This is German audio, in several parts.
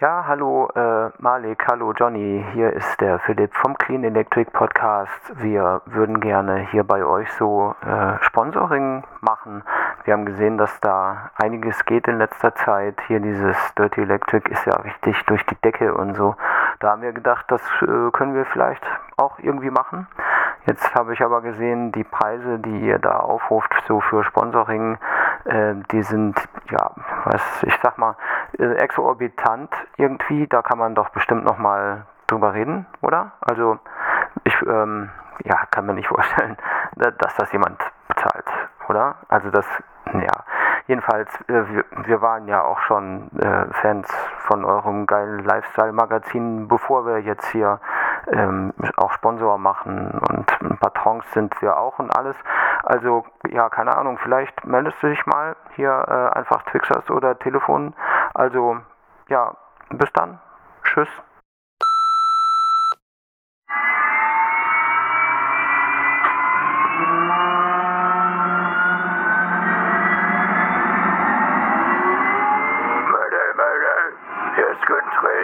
Ja, hallo äh, Malik, hallo Johnny, hier ist der Philipp vom Clean Electric Podcast. Wir würden gerne hier bei euch so äh, Sponsoring machen. Wir haben gesehen, dass da einiges geht in letzter Zeit. Hier dieses Dirty Electric ist ja richtig durch die Decke und so. Da haben wir gedacht, das äh, können wir vielleicht auch irgendwie machen. Jetzt habe ich aber gesehen, die Preise, die ihr da aufruft, so für Sponsoring, äh, die sind, ja, was, ich sag mal, exorbitant irgendwie. Da kann man doch bestimmt nochmal drüber reden, oder? Also, ich, ähm, ja, kann mir nicht vorstellen, dass das jemand bezahlt, oder? Also, das, ja. Jedenfalls, äh, wir, wir, waren ja auch schon äh, Fans von eurem geilen Lifestyle-Magazin, bevor wir jetzt hier ähm, auch Sponsor machen und Patrons sind wir auch und alles. Also, ja, keine Ahnung, vielleicht meldest du dich mal hier äh, einfach Twixers oder Telefon. Also, ja, bis dann. Tschüss.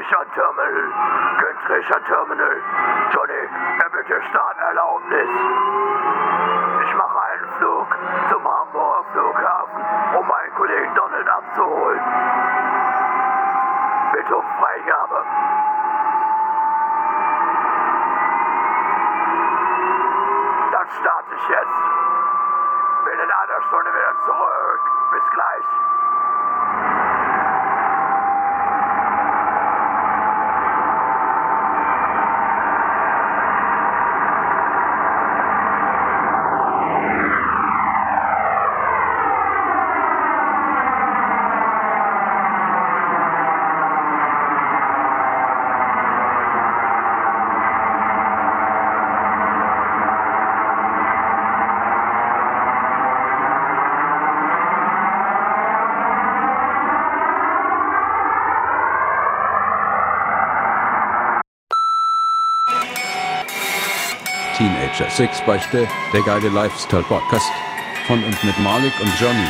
Günther Terminal. Günther Terminal. Johnny, erbitte Starterlaubnis. Ich mache einen Flug zum Hamburger Flughafen, um meinen Kollegen Donald abzuholen. Bitte um Freigabe. Dann starte ich jetzt. Bin in einer Stunde wieder zurück. Bis gleich. Teenager Six Beichte, der geile Lifestyle Podcast von und mit Malik und Johnny.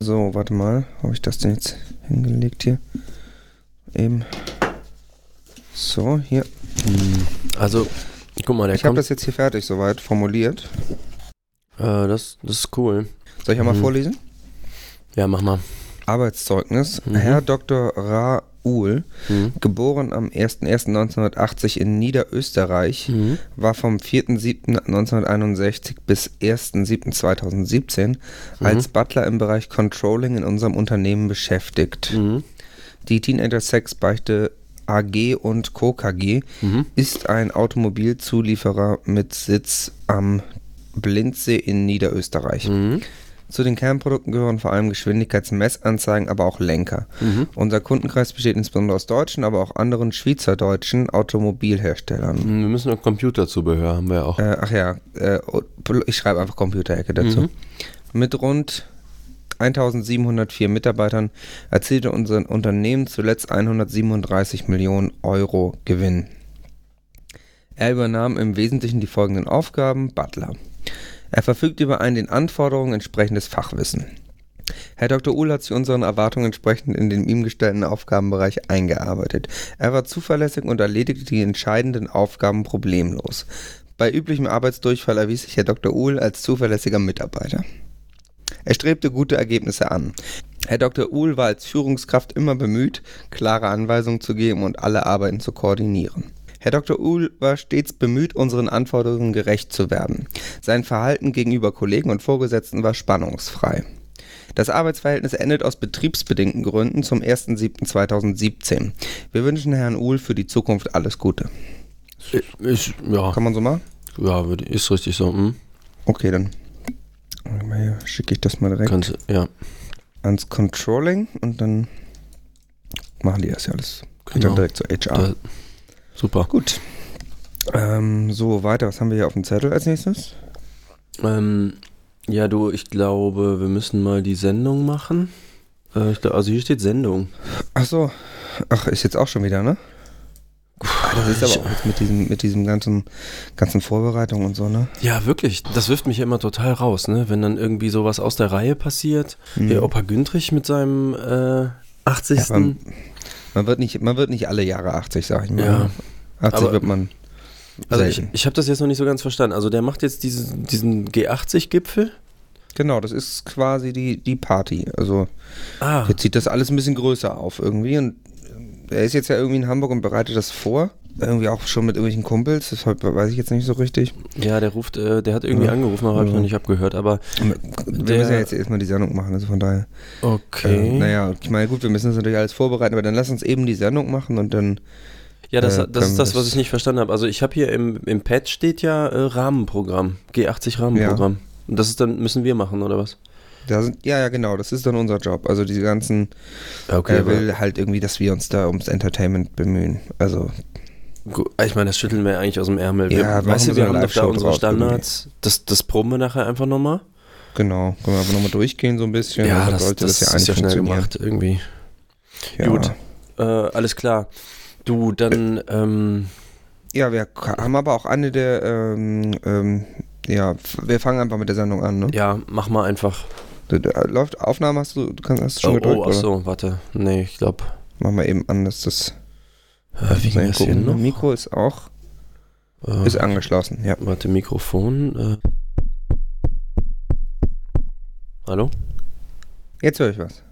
So, warte mal. Habe ich das denn jetzt hingelegt hier? Eben. So, hier. Also, guck mal, der Ich habe kommt. das jetzt hier fertig soweit formuliert. äh, das, das ist cool. Soll ich einmal Mhm. vorlesen? Ja, mach mal. Arbeitszeugnis. Mhm. Herr Dr. Raoul, Mhm. geboren am 01.01.1980 in Niederösterreich, Mhm. war vom 4.07.1961 bis 1.07.2017 als Butler im Bereich Controlling in unserem Unternehmen beschäftigt. Mhm. Die Teenager Sex Beichte AG und Co. KG Mhm. ist ein Automobilzulieferer mit Sitz am Blindsee in Niederösterreich. Mhm. Zu den Kernprodukten gehören vor allem Geschwindigkeitsmessanzeigen, aber auch Lenker. Mhm. Unser Kundenkreis besteht insbesondere aus deutschen, aber auch anderen schweizerdeutschen Automobilherstellern. Wir müssen noch Computerzubehör haben wir ja auch. Äh, ach ja, äh, ich schreibe einfach Computerecke dazu. Mhm. Mit rund 1704 Mitarbeitern erzielte unser Unternehmen zuletzt 137 Millionen Euro Gewinn. Er übernahm im Wesentlichen die folgenden Aufgaben: Butler. Er verfügt über ein den Anforderungen entsprechendes Fachwissen. Herr Dr. Uhl hat sich unseren Erwartungen entsprechend in den ihm gestellten Aufgabenbereich eingearbeitet. Er war zuverlässig und erledigte die entscheidenden Aufgaben problemlos. Bei üblichem Arbeitsdurchfall erwies sich Herr Dr. Uhl als zuverlässiger Mitarbeiter. Er strebte gute Ergebnisse an. Herr Dr. Uhl war als Führungskraft immer bemüht, klare Anweisungen zu geben und alle Arbeiten zu koordinieren. Herr Dr. Uhl war stets bemüht, unseren Anforderungen gerecht zu werden. Sein Verhalten gegenüber Kollegen und Vorgesetzten war spannungsfrei. Das Arbeitsverhältnis endet aus betriebsbedingten Gründen zum 1.7.2017. Wir wünschen Herrn Uhl für die Zukunft alles Gute. Ich, ja, Kann man so machen? ja, ist richtig so. Hm? Okay, dann schicke ich das mal direkt Kannst, ja, ans Controlling und dann machen die das ja alles. Genau. dann direkt zu HR. da, super. Gut. Ähm, so, weiter. Was haben wir hier auf dem Zettel als nächstes? Ähm, ja, du, ich glaube, wir müssen mal die Sendung machen. Äh, ich glaub, also hier steht Sendung. Ach so. Ach, ist jetzt auch schon wieder, ne? das ist aber auch jetzt mit diesem, mit diesem ganzen, ganzen Vorbereitung und so, ne? Ja, wirklich. Das wirft mich ja immer total raus, ne? Wenn dann irgendwie sowas aus der Reihe passiert. Mhm. Der Opa Güntrich mit seinem äh, 80. Ja, man, wird nicht, man wird nicht alle Jahre 80, sag ich mal. Ja. 80 Aber- wird man. also ich, selten. ich habe das jetzt noch nicht so ganz verstanden. Also der macht jetzt diesen, diesen G80-Gipfel. Genau, das ist quasi die, die Party. Also Ah, jetzt sieht das alles ein bisschen größer auf irgendwie. Und äh, er ist jetzt ja irgendwie in Hamburg und bereitet das vor. Irgendwie auch schon mit irgendwelchen Kumpels. Das weiß ich jetzt nicht so richtig. ja, der ruft, äh, der hat irgendwie Ja. angerufen, aber habe ich Ja. noch nicht abgehört. Aber Wir Der- müssen ja jetzt erstmal die Sendung machen, also von daher. okay. Äh, naja, ich meine, gut, wir müssen das natürlich alles vorbereiten, aber dann lass uns eben die Sendung machen und dann. Ja, das, Äh, das ist das, was ich nicht verstanden habe. Also ich habe hier im, im Pad steht ja äh, Rahmenprogramm, G80 Rahmenprogramm. Und das ist dann, müssen wir machen, oder was? Sind, ja, ja, genau, das ist dann unser Job. Also diese ganzen, Okay, er will halt irgendwie, dass wir uns da ums Entertainment bemühen. Also, Ich meine, das schütteln wir eigentlich aus dem Ärmel. Wir, Ja, weißt du, wir haben doch da unsere Standards. Das, das proben wir nachher einfach nochmal. genau, können wir einfach nochmal durchgehen so ein bisschen. und dann sollte das, ja ist ja schnell gemacht irgendwie. Ja. Gut. Äh, alles klar. Du, dann, ähm, Ja, wir haben aber auch eine der, ähm, ähm, ja, wir fangen einfach mit der Sendung an, ne? ja, mach mal einfach. Da Läuft Aufnahme, hast du, du kannst, hast du schon Oh, gedrückt, oh, ach oder? so, warte. Nee, ich glaube. Machen wir eben an, dass das, Äh, wie ging das hier gucken. noch? Mikro ist auch, Äh, ist angeschlossen, ja. warte, Mikrofon. Äh. Hallo? Jetzt höre ich was.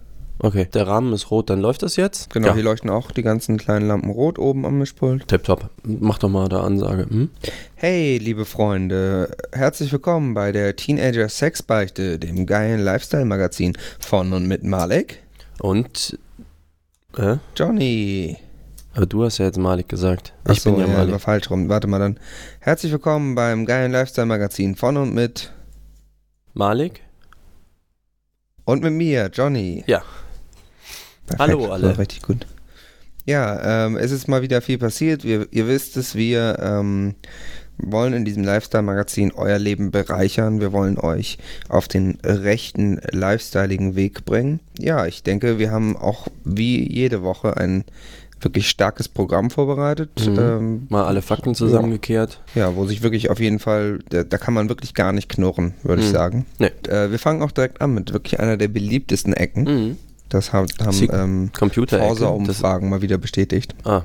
Okay, der Rahmen ist rot, dann läuft das jetzt? Genau, Ja. hier leuchten auch die ganzen kleinen Lampen rot oben am Mischpult. Tipptopp. Mach doch mal da Ansage. Hm? Hey, liebe Freunde, herzlich willkommen bei der Teenager Sexbeichte, dem geilen Lifestyle-Magazin von und mit Malek, Und. Äh? Johnny. Aber du hast ja jetzt Malik gesagt. Ach Ich bin so, ja war Malik. falsch rum. Warte mal dann. Herzlich willkommen beim geilen Lifestyle-Magazin von und mit Malik? und mit mir, Johnny. Ja. Perfekt, Hallo alle. war Richtig gut. Ja, ähm, es ist mal wieder viel passiert. Wir, ihr wisst es, wir ähm, wollen in diesem Lifestyle-Magazin euer Leben bereichern. Wir wollen euch auf den rechten, lifestyleigen Weg bringen. Ja, ich denke, wir haben auch wie jede Woche ein wirklich starkes Programm vorbereitet. Mhm. Ähm, Mal alle Fakten zusammengekehrt. ja, wo sich wirklich auf jeden Fall, da, da kann man wirklich gar nicht knurren, würde ich Mhm. sagen. Nee. Äh, wir fangen auch direkt an mit wirklich einer der beliebtesten Ecken. Mhm. Das haben, haben ähm, Forsa-Umfragen mal wieder bestätigt. ah.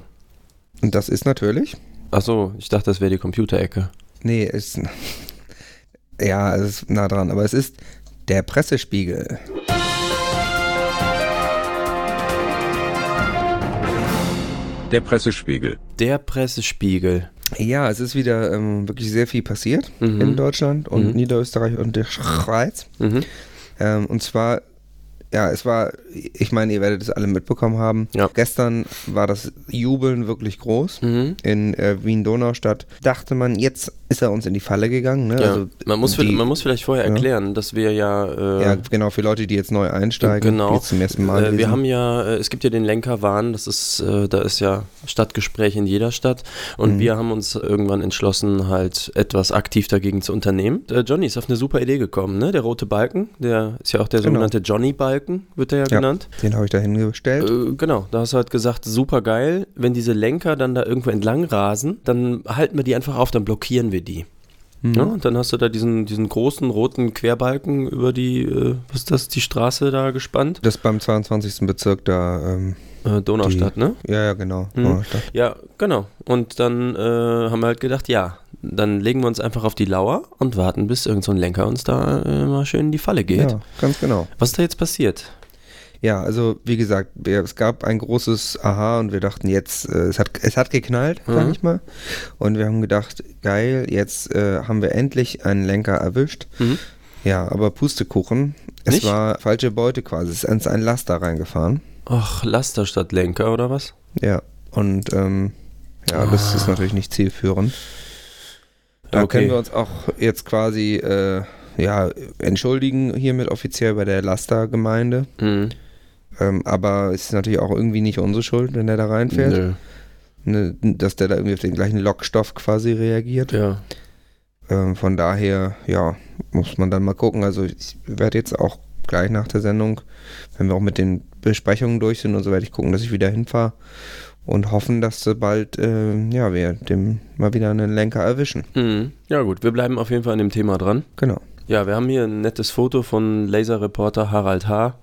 Und das ist natürlich, Ach so, ich dachte, das wäre die Computerecke. nee, ist, ja, es ist nah dran, aber es ist der Pressespiegel. Der Pressespiegel. Der Pressespiegel. Ja, es ist wieder ähm, wirklich sehr viel passiert Mhm. in Deutschland und Mhm. Niederösterreich und der Schweiz. Mhm. Ähm, und zwar, ja, es war, ich meine, ihr werdet es alle mitbekommen haben. Ja. Gestern war das Jubeln wirklich groß. Mhm. In äh, Wien-Donaustadt dachte man, jetzt ist er uns in die Falle gegangen. Ne? Ja. Also man, muss, die, man muss vielleicht vorher Ja. erklären, dass wir ja. Äh, ja, genau, für Leute, die jetzt neu einsteigen, Genau. die zum ersten Mal Äh, wir lesen. haben ja, äh, es gibt ja den Lenkerwahn, das ist, äh, da ist ja Stadtgespräch in jeder Stadt und Mhm. wir haben uns irgendwann entschlossen, halt etwas aktiv dagegen zu unternehmen. Äh, Johnny ist auf eine super Idee gekommen, ne? Der rote Balken, der ist ja auch der Genau. sogenannte Johnny-Balken, wird er ja, Ja. genannt. Den habe ich da hingestellt. Äh, genau, da hast du halt gesagt, super geil, wenn diese Lenker dann da irgendwo entlang rasen, dann halten wir die einfach auf, dann blockieren wir die. Mhm. Ja, und dann hast du da diesen, diesen großen roten Querbalken über die, äh, was ist das, die Straße da gespannt? Das beim 22. Bezirk da, ähm, Äh, Donaustadt, ne? ja, ja, genau. Mhm. Donaustadt. Ja, genau. Und dann äh, haben wir halt gedacht, ja, dann legen wir uns einfach auf die Lauer und warten, bis irgend so ein Lenker uns da äh, mal schön in die Falle geht. Ja, ganz genau. Was ist da jetzt passiert? Ja, also wie gesagt, es gab ein großes Aha und wir dachten jetzt, äh, es, hat, es hat geknallt, sag Mhm. ich mal. Und wir haben gedacht, geil, jetzt äh, haben wir endlich einen Lenker erwischt. Mhm. Ja, aber Pustekuchen, es Nicht? war falsche Beute quasi. Es ist ins ein Laster reingefahren. Ach, Laster statt Lenker oder was? Ja, und ähm, ja, das Ah. ist natürlich nicht zielführend. Da Okay. können wir uns auch jetzt quasi äh, ja, entschuldigen hiermit offiziell bei der Laster-Gemeinde. Mhm. Ähm, aber es ist natürlich auch irgendwie nicht unsere Schuld, wenn der da reinfährt. Ne, dass der da irgendwie auf den gleichen Lockstoff quasi reagiert. Ja. Ähm, von daher, ja, muss man dann mal gucken. Also ich werde jetzt auch gleich nach der Sendung, wenn wir auch mit den Besprechungen durch sind und so, werde ich gucken, dass ich wieder hinfahre und hoffen, dass so bald äh, ja, wir dem mal wieder einen Lenker erwischen. Mhm. Ja gut, wir bleiben auf jeden Fall an dem Thema dran. Genau. Ja, wir haben hier ein nettes Foto von Laserreporter Harald H.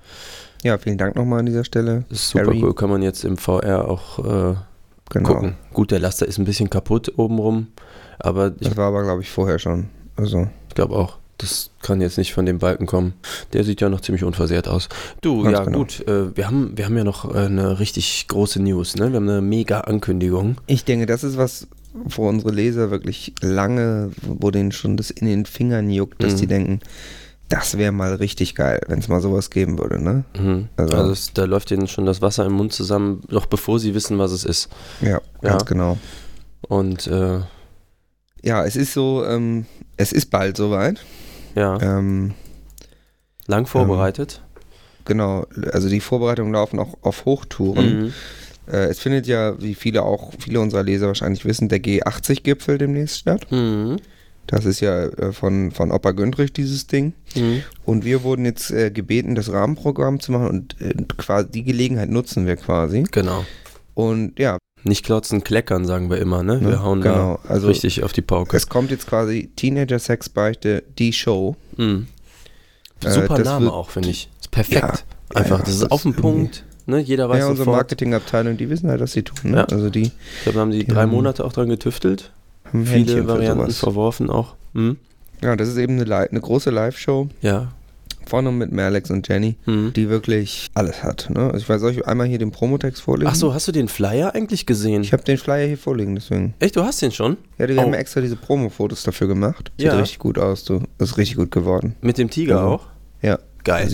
Ja, vielen Dank nochmal an dieser Stelle. Ist super Harry. cool, kann man jetzt im VR auch äh, Genau. gucken. Gut, der Laster ist ein bisschen kaputt obenrum, aber ich Das war aber, glaube ich, vorher schon. Also, glaube auch, das kann jetzt nicht von dem Balken kommen. Der sieht ja noch ziemlich unversehrt aus. Du, Ganz ja genau. gut, äh, wir, haben, wir haben ja noch äh, eine richtig große News, ne? Wir haben eine mega Ankündigung. ich denke, das ist was, wo unsere Leser wirklich lange, wo denen schon das in den Fingern juckt, dass Mhm. die denken, das wäre mal richtig geil, wenn es mal sowas geben würde, ne? Mhm. Also- Also, es, da läuft denen schon das Wasser im Mund zusammen, noch bevor sie wissen, was es ist. Ja, ganz Ja. genau. Und äh, Ja, es ist so, ähm, es ist bald soweit. ja, Ähm, lang vorbereitet. genau, also die Vorbereitungen laufen auch auf Hochtouren. Mhm. Äh, es findet ja, wie viele auch, viele unserer Leser wahrscheinlich wissen, der G80-Gipfel demnächst statt. Mhm. Das ist ja äh, von, von Opa Güntrich dieses Ding. Mhm. Und wir wurden jetzt äh, gebeten, das Rahmenprogramm zu machen und äh, quasi die Gelegenheit nutzen wir quasi. Genau. Und ja, Nicht klotzen, kleckern, sagen wir immer, ne? Ne? Wir hauen Genau, da also- richtig auf die Pauke. es kommt jetzt quasi Teenager Sex Beichte, die Show. Mhm. Äh, Super Name auch, finde ich. Ist perfekt. Ja, Einfach, ja, das ist das auf den ist Punkt. Ne? Jeder weiß ja, unsere. Marketingabteilung, die wissen halt, was sie tun. Ne? Ja. Also die Ich glaube, da haben die Die drei Monate auch dran getüftelt. Händchen Viele für Varianten sowas. verworfen auch. Mhm. Ja, das ist eben eine, eine große Live-Show. Ja. Vorne mit Merlex und Jenny, Mhm. die wirklich alles hat. Ne? Also ich weiß, soll ich einmal hier den Promotext vorlesen? Ach so, hast du den Flyer eigentlich gesehen? Ich habe den Flyer hier vorliegen, deswegen. Echt, du hast den schon? Ja, die Oh. haben extra diese Promo-Fotos dafür gemacht. Sieht Ja. richtig gut aus, du. Das ist richtig gut geworden. Mit dem Tiger Genau. auch? Ja. Geil.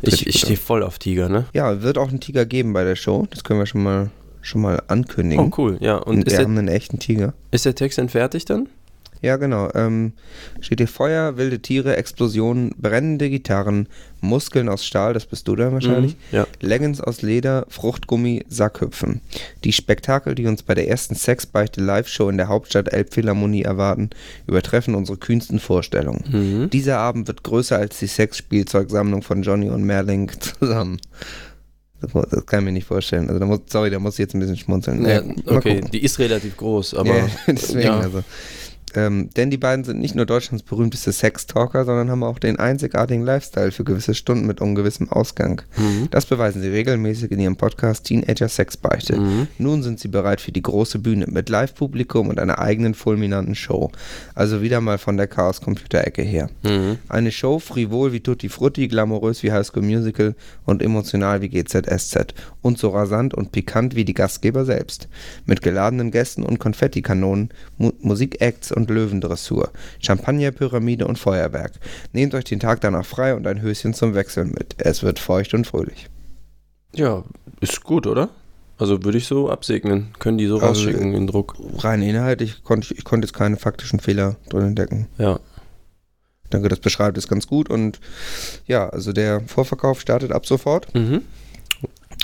Ich, ich stehe voll auf Tiger, ne? Ja, wird auch einen Tiger geben bei der Show. Das können wir schon mal, schon mal ankündigen. Oh, cool. Ja, und wir der, haben einen echten Tiger. ist der Text denn fertig dann? Ja, genau. Ähm, steht hier Feuer, wilde Tiere, Explosionen, brennende Gitarren, Muskeln aus Stahl, das bist du dann wahrscheinlich. Mhm, ja. Leggings aus Leder, Fruchtgummi, Sackhüpfen. Die Spektakel, die uns bei der ersten Sexbeichte Live-Show in der Hauptstadt Elbphilharmonie erwarten, übertreffen unsere kühnsten Vorstellungen. Mhm. Dieser Abend wird größer als die Sexspielzeugsammlung von Johnny und Merling zusammen. Das, kann ich mir nicht vorstellen. Also da muss, sorry, da muss ich jetzt ein bisschen schmunzeln. Ja, okay, die ist relativ groß, aber. ja, deswegen ja. also. Ähm, denn die beiden sind nicht nur Deutschlands berühmteste Sextalker, sondern haben auch den einzigartigen Lifestyle für gewisse Stunden mit ungewissem Ausgang. Mhm. Das beweisen sie regelmäßig in ihrem Podcast Teenager Sexbeichte. Mhm. Nun sind sie bereit für die große Bühne mit Live-Publikum und einer eigenen fulminanten Show. Also wieder mal von der Chaos-Computer-Ecke her. Mhm. Eine Show frivol wie Tutti Frutti, glamourös wie High School Musical und emotional wie GZSZ. Und so rasant und pikant wie die Gastgeber selbst. Mit geladenen Gästen und Konfettikanonen, Mu Musikacts und Löwendressur, Champagnerpyramide und Feuerwerk. Nehmt euch den Tag danach frei und ein Höschen zum Wechseln mit. Es wird feucht und fröhlich. Ja, ist gut, oder? Also würde ich so absegnen. Können die so Also, rausschicken, den Druck. Rein inhaltlich konnte ich, ich konnte jetzt keine faktischen Fehler drin entdecken. Ja. Ich denke, das beschreibt es ganz gut und ja, also der Vorverkauf startet ab sofort. Mhm.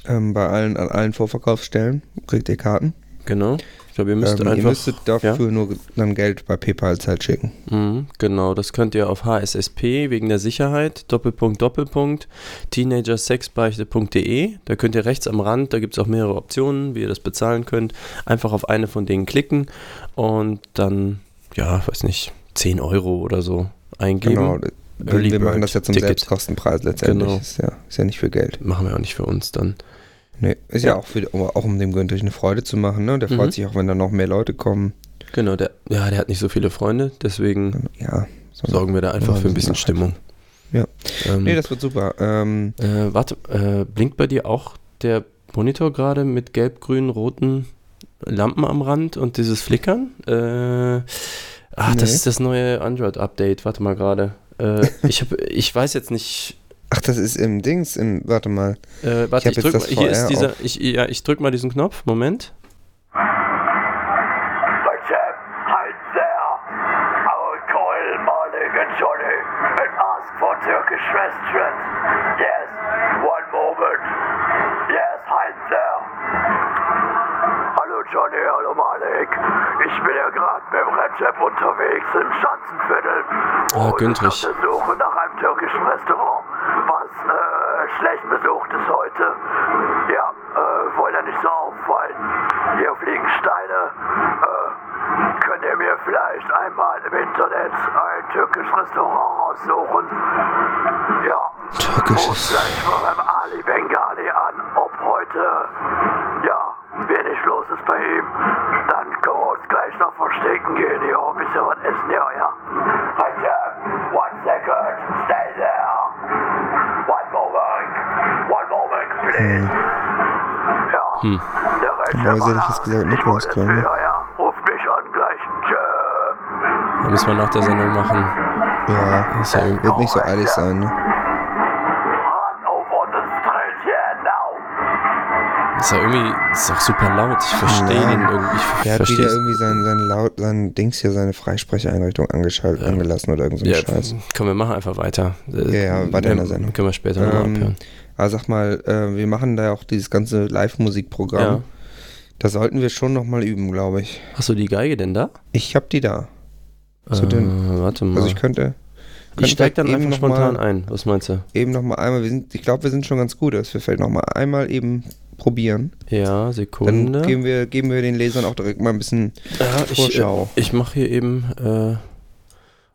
Ähm, bei allen, an allen Vorverkaufsstellen kriegt ihr Karten. Genau. Ich glaube, ihr müsst ähm, einfach. ihr müsstet dafür nur dann Geld bei PayPal halt schicken. Mhm, genau, das könnt ihr auf HSSP wegen der Sicherheit, Doppelpunkt, Doppelpunkt, teenagersexbeichte.de. Da könnt ihr rechts am Rand, da gibt es auch mehrere Optionen, wie ihr das bezahlen könnt. Einfach auf eine von denen klicken und dann, ja, weiß nicht, 10 Euro oder so eingeben. Genau. Wir, wir machen das ja zum Ticket. Selbstkostenpreis letztendlich. Genau. Ist, ja, ist ja nicht für Geld. Machen wir auch nicht für uns dann. Nee, ist ja, Ja. auch, für, auch um dem Günther eine Freude zu machen. Ne? Der Mhm. freut sich auch, wenn da noch mehr Leute kommen. Genau, der, ja, der hat nicht so viele Freunde, deswegen Ja. So. sorgen wir da einfach Ja, für ein bisschen. Stimmung. Ja. Ähm, Nee, das wird super. Ähm, Äh, warte, äh, blinkt bei dir auch der Monitor gerade mit gelb-grün, roten Lampen am Rand und dieses Flickern? Äh, ach, das Nee. ist das neue Android-Update. Warte mal gerade. Äh, ich, hab, ich weiß jetzt nicht. Ach, das ist im Dings, im, warte mal. Äh, warte, ich, jetzt drück. Hier ist dieser. auf. Ich, ja, ich drück mal diesen Knopf. Moment. Recep, halt there. I will call Malik and Johnny and ask for Turkish restaurant. Yes, one moment. Yes, halt there. Hallo Johnny, hallo Malik. Ich bin ja gerade mit dem Recep unterwegs im Schanzenviertel. Ah, Und Güntrich. Auf der Suche nach einem türkischen Restaurant, schlecht besucht ist heute. Ja, äh, wollt ihr nicht so auffallen. Hier fliegen Steine. Äh, könnt ihr mir vielleicht einmal im Internet ein türkisches Restaurant aussuchen? Ja. Türkisches. Normalerweise hätte ich jetzt gesagt, Ich Nikolaus muss jetzt kommen, ne? ja. Ruft mich an gleich. Da müssen wir nach der Sendung machen. Ja, Ist ja wird nicht so eilig sein, ne? Now. Ist ja irgendwie, ist auch super laut. Ich verstehe Ja. den irgendwie. Ich Der hat wieder irgendwie sein, sein laut, sein Dings hier, seine Freisprecheinrichtung angeschaltet, angelassen oder irgend so Ja, Scheiß. komm, wir machen einfach weiter. Äh, Ja, ja, weiter in der Sendung. Können wir später nochmal Ähm, abhören. aber sag mal, äh, wir machen da ja auch dieses ganze Live-Musikprogramm. Da sollten wir schon nochmal üben, glaube ich. Hast du die Geige denn da? Ich hab die da. Zu äh, den- warte mal. Also ich könnte, ich steig dann einfach spontan mal- ein. Was meinst du? eben nochmal einmal, wir sind, ich glaube, wir sind schon ganz gut, dass wir vielleicht nochmal einmal eben probieren. Ja, Dann Sekunde. geben wir, geben wir den Lesern auch direkt mal ein bisschen ja, ich, äh, Vorschau. ich mache hier eben. Äh,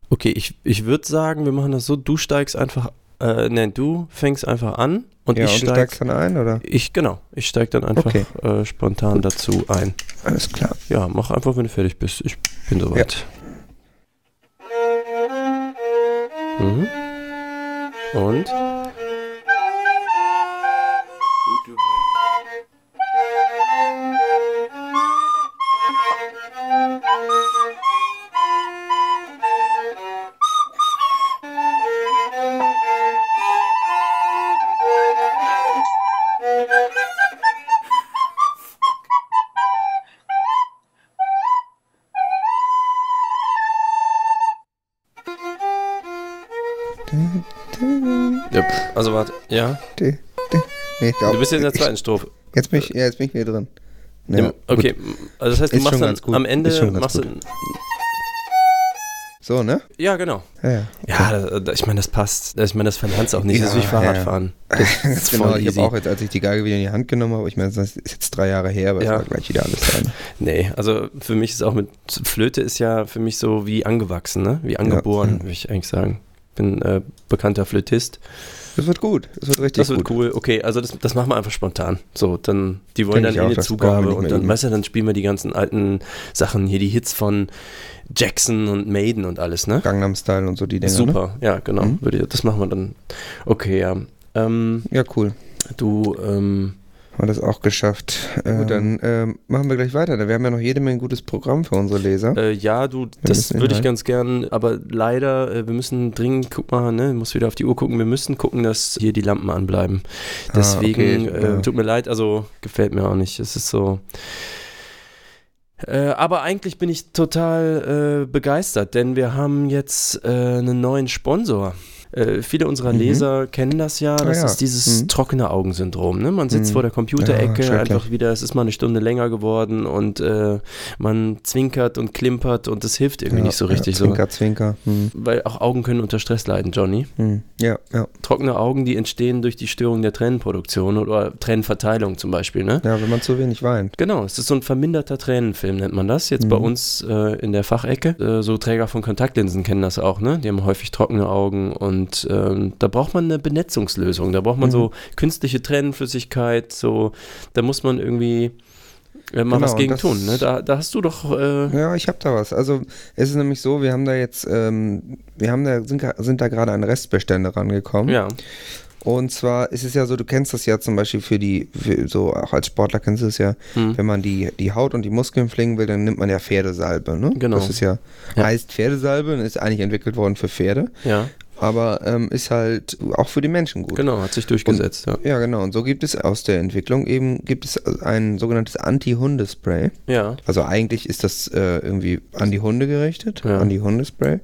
okay, ich, ich würde sagen, wir machen das so: Du steigst einfach. Äh, nein, du fängst einfach an und ja, ich und du steig. steigst dann ein, oder? Ich, genau, ich steig dann einfach Okay. äh, spontan dazu ein. Alles klar. Ja, mach einfach, wenn du fertig bist. Ich bin soweit. Mhm. Und? Also warte, ja. Die- die- Nee, glaub, Du bist jetzt in der ich- zweiten Strophe. Jetzt bin ich, ja, jetzt bin ich wieder drin. Ja, Ja, okay, also das heißt, du Ist machst dann ganz gut. am Ende machst du. So, ne? Ja, genau. Ja, ja. Ja, da- da- ich meine, das passt. Ich meine, das verlernst du auch nicht. das ist wie Ja, Fahrradfahren. Das ist genau, ich habe auch jetzt, als ich die Geige wieder in die Hand genommen habe, ich meine, das ist jetzt drei Jahre her, aber es Ja. war gleich wieder alles sein. Nee, also für mich ist auch mit Flöte ist ja für mich so wie angewachsen, ne? Wie angeboren, Ja. würde ich eigentlich sagen. Bin äh, bekannter Flötist. Das wird gut, das wird richtig Das wird gut. cool. Okay, also das, das machen wir einfach spontan. So, dann, die wollen Denk dann ich eine Zugabe und dann, weißt du, dann spielen wir die ganzen alten Sachen hier, die Hits von Jackson und Maiden und alles, ne? Gangnam Style und so die Dinger. Ne? Super, ja, genau. Mhm. Würde, das machen wir dann. Okay, ja. Ähm, Ja, cool. du, ähm, Haben wir das auch geschafft. Äh, gut, dann ähm, machen wir gleich weiter. Wir haben ja noch jede Menge gutes Programm für unsere Leser. Äh, ja, du, das müssen würde ich ganz gern, aber leider, äh, wir müssen dringend, guck mal, ne, muss wieder auf die Uhr gucken, wir müssen gucken, dass hier die Lampen anbleiben. Ah, Deswegen, okay, äh, ja. tut mir leid, also gefällt mir auch nicht. Es ist so. Äh, aber eigentlich bin ich total äh, begeistert, denn wir haben jetzt äh, einen neuen Sponsor. Äh, viele unserer Mhm. Leser kennen das ja. Das ja. ist dieses Mhm. trockene Augensyndrom. Ne? Man sitzt Mhm. vor der Computerecke, Ja, einfach wieder, es ist mal eine Stunde länger geworden und äh, man zwinkert und klimpert und es hilft irgendwie Ja, nicht so richtig. Zwinker, zwinker. Hm. so. Weil auch Augen können unter Stress leiden, Johnny. Hm. Ja, ja. Trockene Augen, die entstehen durch die Störung der Tränenproduktion oder Tränenverteilung zum Beispiel. Ne? Ja, wenn man zu wenig weint. Genau, es ist so ein verminderter Tränenfilm, nennt man das. Jetzt bei Mhm. uns äh, in der Fachecke. Äh, so Träger von Kontaktlinsen kennen das auch, ne? Die haben häufig trockene Augen und ähm, da braucht man eine Benetzungslösung. Da braucht man Mhm. so künstliche Tränenflüssigkeit, so, da muss man irgendwie äh, mal Genau, was und gegen tun. Ne? Da, da hast du doch. Äh, Ja, ich habe da was. Also es ist nämlich so, wir haben da jetzt, ähm, wir haben da, sind, sind da gerade an Restbestände rangekommen. ja, Und zwar ist es ja so, du kennst das ja zum Beispiel für die, für so auch als Sportler kennst du es ja, Hm. wenn man die, die Haut und die Muskeln pflegen will, dann nimmt man ja Pferdesalbe. Ne? Genau. Das ist ja, Ja. heißt Pferdesalbe und ist eigentlich entwickelt worden für Pferde, ja, aber ähm, ist halt auch für die Menschen gut. genau, hat sich durchgesetzt. Ja. Ja, genau. Und so gibt es aus der Entwicklung eben gibt es ein sogenanntes Anti-Hundespray. ja, Also eigentlich ist das äh, irgendwie an die Hunde gerichtet, Ja. an die Hundespray.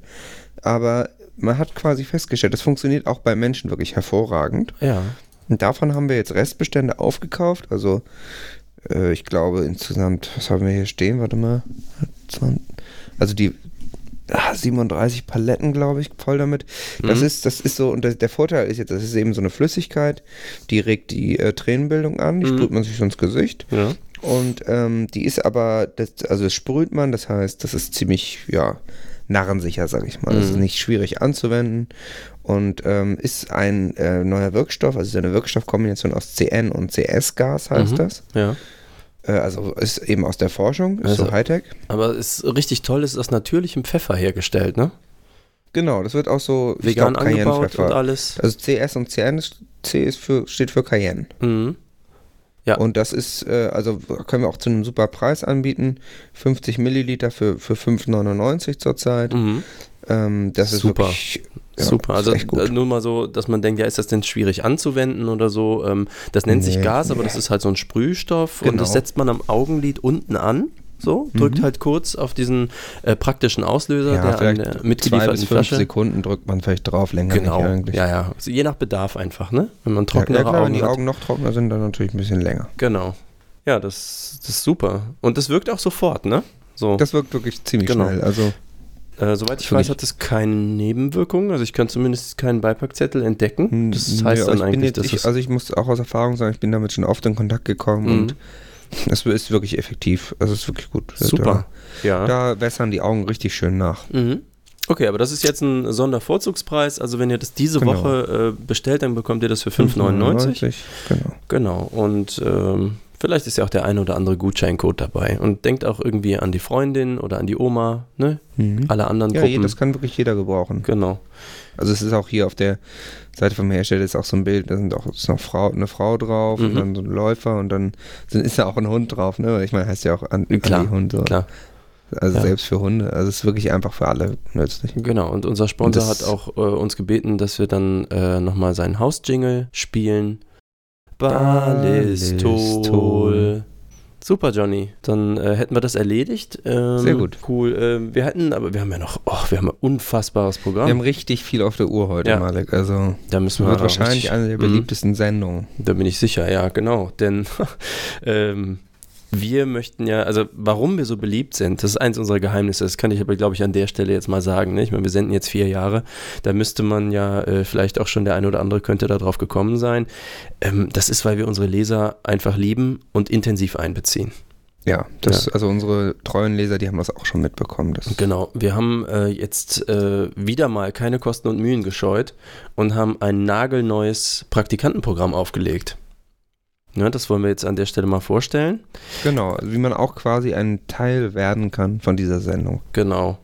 Aber man hat quasi festgestellt, das funktioniert auch bei Menschen wirklich hervorragend. ja. Und davon haben wir jetzt Restbestände aufgekauft. Also äh, ich glaube insgesamt, was haben wir hier stehen? Warte mal. 20, also die 37 Paletten, glaube ich, voll damit. Das Mhm. ist, das ist so, und der, der Vorteil ist jetzt, das ist eben so eine Flüssigkeit, die regt die äh, Tränenbildung an, die Mhm. sprüht man sich ins Gesicht. ja. Und ähm, die ist aber, das, also das sprüht man, das heißt, das ist ziemlich, ja, narrensicher, sag ich mal. Das ist Mhm. nicht schwierig anzuwenden und ähm, ist ein äh, neuer Wirkstoff, also ist eine Wirkstoffkombination aus CN und CS-Gas heißt Mhm. das. Ja. Äh, also ist eben aus der Forschung, ist Also- so Hightech. Aber es ist richtig toll, es ist aus natürlichem Pfeffer hergestellt, ne? Genau, das wird auch so Vegan glaub, angebaut und alles. Also CS und CN, ist, C ist für, steht für Cayenne. Mhm. Ja. Und das ist, äh, also können wir auch zu einem super Preis anbieten. 50 Milliliter für, für 5,99 zurzeit. Mhm. Ähm, das ist Super. wirklich ja, Super, also äh, nur mal so, dass man denkt, ja, ist das denn schwierig anzuwenden oder so? Ähm, das nennt sich Nee, Gas, aber nee. das ist halt so ein Sprühstoff und Genau. das setzt man am Augenlid unten an. So, drückt Mhm. halt kurz auf diesen äh, praktischen Auslöser, ja, der an der zwei mitgelieferten bis fünf Flasche. Sekunden drückt man vielleicht drauf, länger Genau, nicht eigentlich. ja, ja. Also je nach Bedarf einfach, ne? Wenn man trockenere ja, klar, wenn Augen die hat. Augen noch trockener sind, dann natürlich ein bisschen länger. Genau. Ja, das, das ist super. Und das wirkt auch sofort, ne? So. Das wirkt wirklich ziemlich Genau. schnell. Also Äh, soweit ich Für weiß, mich- hat es keine Nebenwirkungen. Also ich kann zumindest keinen Beipackzettel entdecken. Hm, Das heißt aber dann eigentlich, jetzt, dass ich. Also ich muss auch aus Erfahrung sagen, ich bin damit schon oft in Kontakt gekommen Mhm. und es ist wirklich effektiv. Also es ist wirklich gut. Super. Ja. Da, da wässern die Augen richtig schön nach. Mhm. Okay, aber das ist jetzt ein Sondervorzugspreis. Also wenn ihr das diese Genau. Woche äh, bestellt, dann bekommt ihr das für 5,99. Genau. Genau. Und ähm, vielleicht ist ja auch der eine oder andere Gutscheincode dabei. Und denkt auch irgendwie an die Freundin oder an die Oma, ne? Mhm. Alle anderen Ja, Gruppen. das kann wirklich jeder gebrauchen. genau. Also es ist auch hier auf der Seite vom Hersteller ist auch so ein Bild, da sind auch ist noch Frau, eine Frau drauf und Mhm. dann so ein Läufer und dann sind, ist da auch ein Hund drauf, ne? Ich meine, heißt ja auch an, Klar, die Hunde. Klar. Also Ja. selbst für Hunde. Also es ist wirklich einfach für alle nützlich. Genau, und unser Sponsor Und hat auch äh, uns gebeten, dass wir dann äh, nochmal seinen Hausjingle spielen. Ballistol. Super, Johnny. Dann äh, hätten wir das erledigt. Ähm, Sehr gut. Cool. Ähm, wir hätten, aber wir haben ja noch, oh, wir haben ein unfassbares Programm. Wir haben richtig viel auf der Uhr heute, Ja. Malek. Also da müssen wir wird wahrscheinlich richtig- eine der Mhm. beliebtesten Sendungen. Da bin ich sicher, ja, genau. Denn ähm, wir möchten ja, also warum wir so beliebt sind, das ist eins unserer Geheimnisse. Das kann ich aber, glaube ich, an der Stelle jetzt mal sagen. Ne? Ich meine, wir senden jetzt vier Jahre. Da müsste man ja äh, vielleicht auch schon der eine oder andere könnte da drauf gekommen sein. Ähm, das ist, weil wir unsere Leser einfach lieben und intensiv einbeziehen. Ja, das, also unsere treuen Leser, die haben das auch schon mitbekommen. Genau, wir haben äh, jetzt äh, wieder mal keine Kosten und Mühen gescheut und haben ein nagelneues Praktikantenprogramm aufgelegt. Ne, das wollen wir jetzt an der Stelle mal vorstellen. Genau, wie man auch quasi ein Teil werden kann von dieser Sendung. Genau.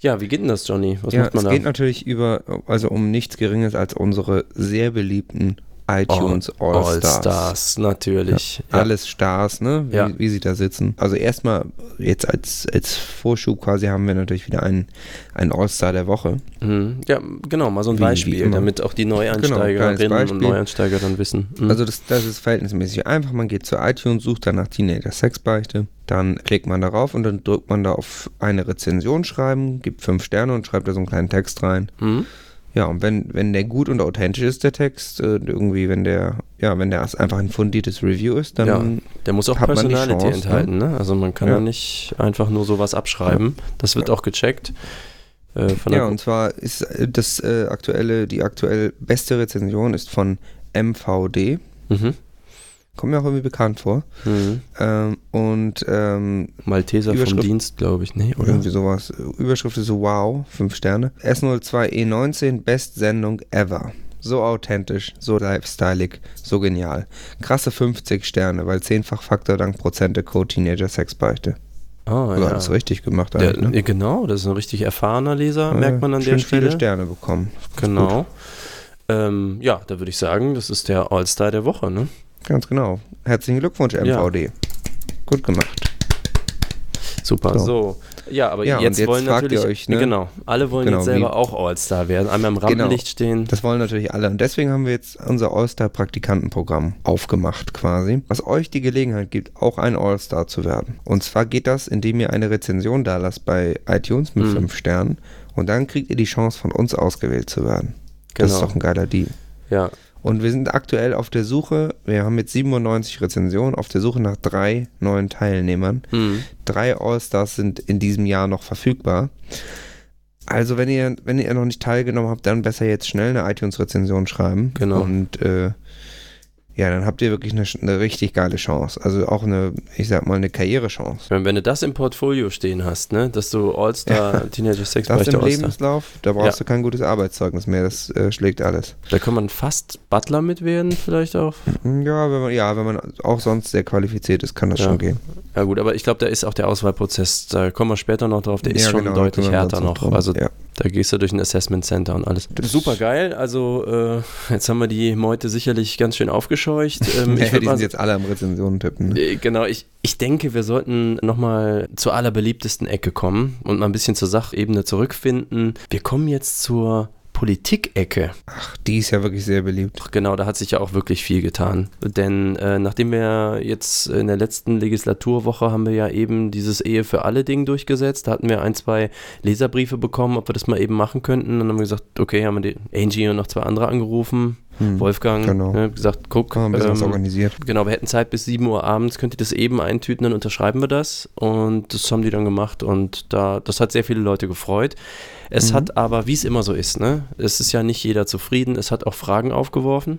Ja, wie geht denn das, Johnny? Was ja, macht man es da? geht natürlich über, also um nichts Geringes als unsere sehr beliebten iTunes All-Stars. All-Stars, natürlich. Ja. Alles Stars, ne? Wie, Ja. wie sie da sitzen. Also erstmal, jetzt als, als Vorschub quasi haben wir natürlich wieder einen, einen All-Star der Woche. Mhm. ja, genau, mal so ein Wie- wie Beispiel, immer. damit auch die Genau, Neueinsteigerinnen kleines und. Neueinsteiger dann wissen. Mhm. Also das, das ist verhältnismäßig einfach. Man geht zu iTunes, sucht dann nach Teenager Sexbeichte, dann klickt man darauf und dann drückt man da auf eine Rezension schreiben, gibt fünf Sterne und schreibt da so einen kleinen Text rein. Mhm. Ja, und wenn, wenn der gut und authentisch ist, der Text, äh, irgendwie, wenn der, ja, wenn der einfach ein fundiertes Review ist, dann Ja. Der muss auch hat man die Personality Chance, enthalten, ne? Also man kann Ja. nicht einfach nur sowas abschreiben. Das wird auch gecheckt. Äh, Ja, und zwar ist äh, das äh, aktuelle, die aktuell beste Rezension ist von MVD. mhm. Kommt mir auch irgendwie bekannt vor. Mhm. Ähm, und ähm, Malteser vom Dienst, glaube ich. Nee, oder? irgendwie sowas. Überschrift ist so wow, 5 Sterne. S02E19, Bestsendung ever. So authentisch, so lifestyleig, so genial. Krasse 50 Sterne, weil zehnfach Faktor dank Prozente Code Teenager Sexbeichte. Ah, Also ja. alles richtig gemacht Der, ne? Genau, das ist ein richtig erfahrener Leser, Ja, merkt man an der Stelle. viele Sterne bekommen. Genau. Ähm, ja, da würde ich sagen, das ist der All-Star der Woche, ne? Ganz genau. Herzlichen Glückwunsch, Ja. MVD. Gut gemacht. Super. So. So. Ja, aber Ja, jetzt, jetzt wollen fragt natürlich, ihr euch, ne? genau, alle wollen Genau, jetzt selber auch All-Star werden, einmal im Rampenlicht stehen. Das wollen natürlich alle. Und deswegen haben wir jetzt unser All-Star-Praktikantenprogramm aufgemacht quasi, was euch die Gelegenheit gibt, auch ein All-Star zu werden. Und zwar geht das, indem ihr eine Rezension da lasst bei iTunes mit Mhm. 5 Sternen und dann kriegt ihr die Chance, von uns ausgewählt zu werden. Das ist Genau. doch ein geiler Deal. Ja, Und wir sind aktuell auf der Suche, wir haben jetzt 97 Rezensionen, auf der Suche nach drei neuen Teilnehmern. mhm. Drei All-Stars sind in diesem Jahr noch verfügbar. Also wenn ihr, wenn ihr noch nicht teilgenommen habt, dann besser jetzt schnell eine iTunes-Rezension schreiben. Genau. Und äh, ja, dann habt ihr wirklich eine, eine richtig geile Chance. Also auch eine, ich sag mal, eine Karrierechance. Wenn, wenn du das im Portfolio stehen hast, ne, dass du All-Star Teenager Sex Das im. Lebenslauf, da brauchst Ja. du kein gutes Arbeitszeugnis mehr, das äh, schlägt alles. Da kann man fast Butler mit werden, vielleicht auch. Ja, wenn man, ja, wenn man auch sonst sehr qualifiziert ist, kann das Ja. schon gehen. Ja gut, aber ich glaube, da ist auch der Auswahlprozess, da kommen wir später noch drauf, der ist ja, schon genau, deutlich härter noch. drum. Also ja. Da gehst du durch ein Assessment Center und alles. Super geil, also äh, jetzt haben wir die Meute sicherlich ganz schön aufgescheucht. Ähm, ja, ich die mal sind jetzt alle am Rezensionen tippen. Ne? Äh, Genau, ich, ich denke, wir sollten nochmal zur allerbeliebtesten Ecke kommen und mal ein bisschen zur Sachebene zurückfinden. Wir kommen jetzt zur Politikecke. Ach, die ist ja wirklich sehr beliebt. Ach, Genau, da hat sich ja auch wirklich viel getan. Denn äh, nachdem wir jetzt in der letzten Legislaturwoche haben wir ja eben dieses Ehe für alle Ding durchgesetzt, da hatten wir ein, zwei Leserbriefe bekommen, ob wir das mal eben machen könnten. Dann haben wir gesagt, okay, haben wir die Angie und noch zwei andere angerufen. Hm. Wolfgang, genau. ne, gesagt, guck, Haben wir ähm, organisiert. Genau, wir hätten Zeit bis 7 Uhr abends, könnt ihr das eben eintüten, dann unterschreiben wir das. Und das haben die dann gemacht und da, das hat sehr viele Leute gefreut. Es Mhm. hat aber, wie es immer so ist, ne? Es ist ja nicht jeder zufrieden, es hat auch Fragen aufgeworfen.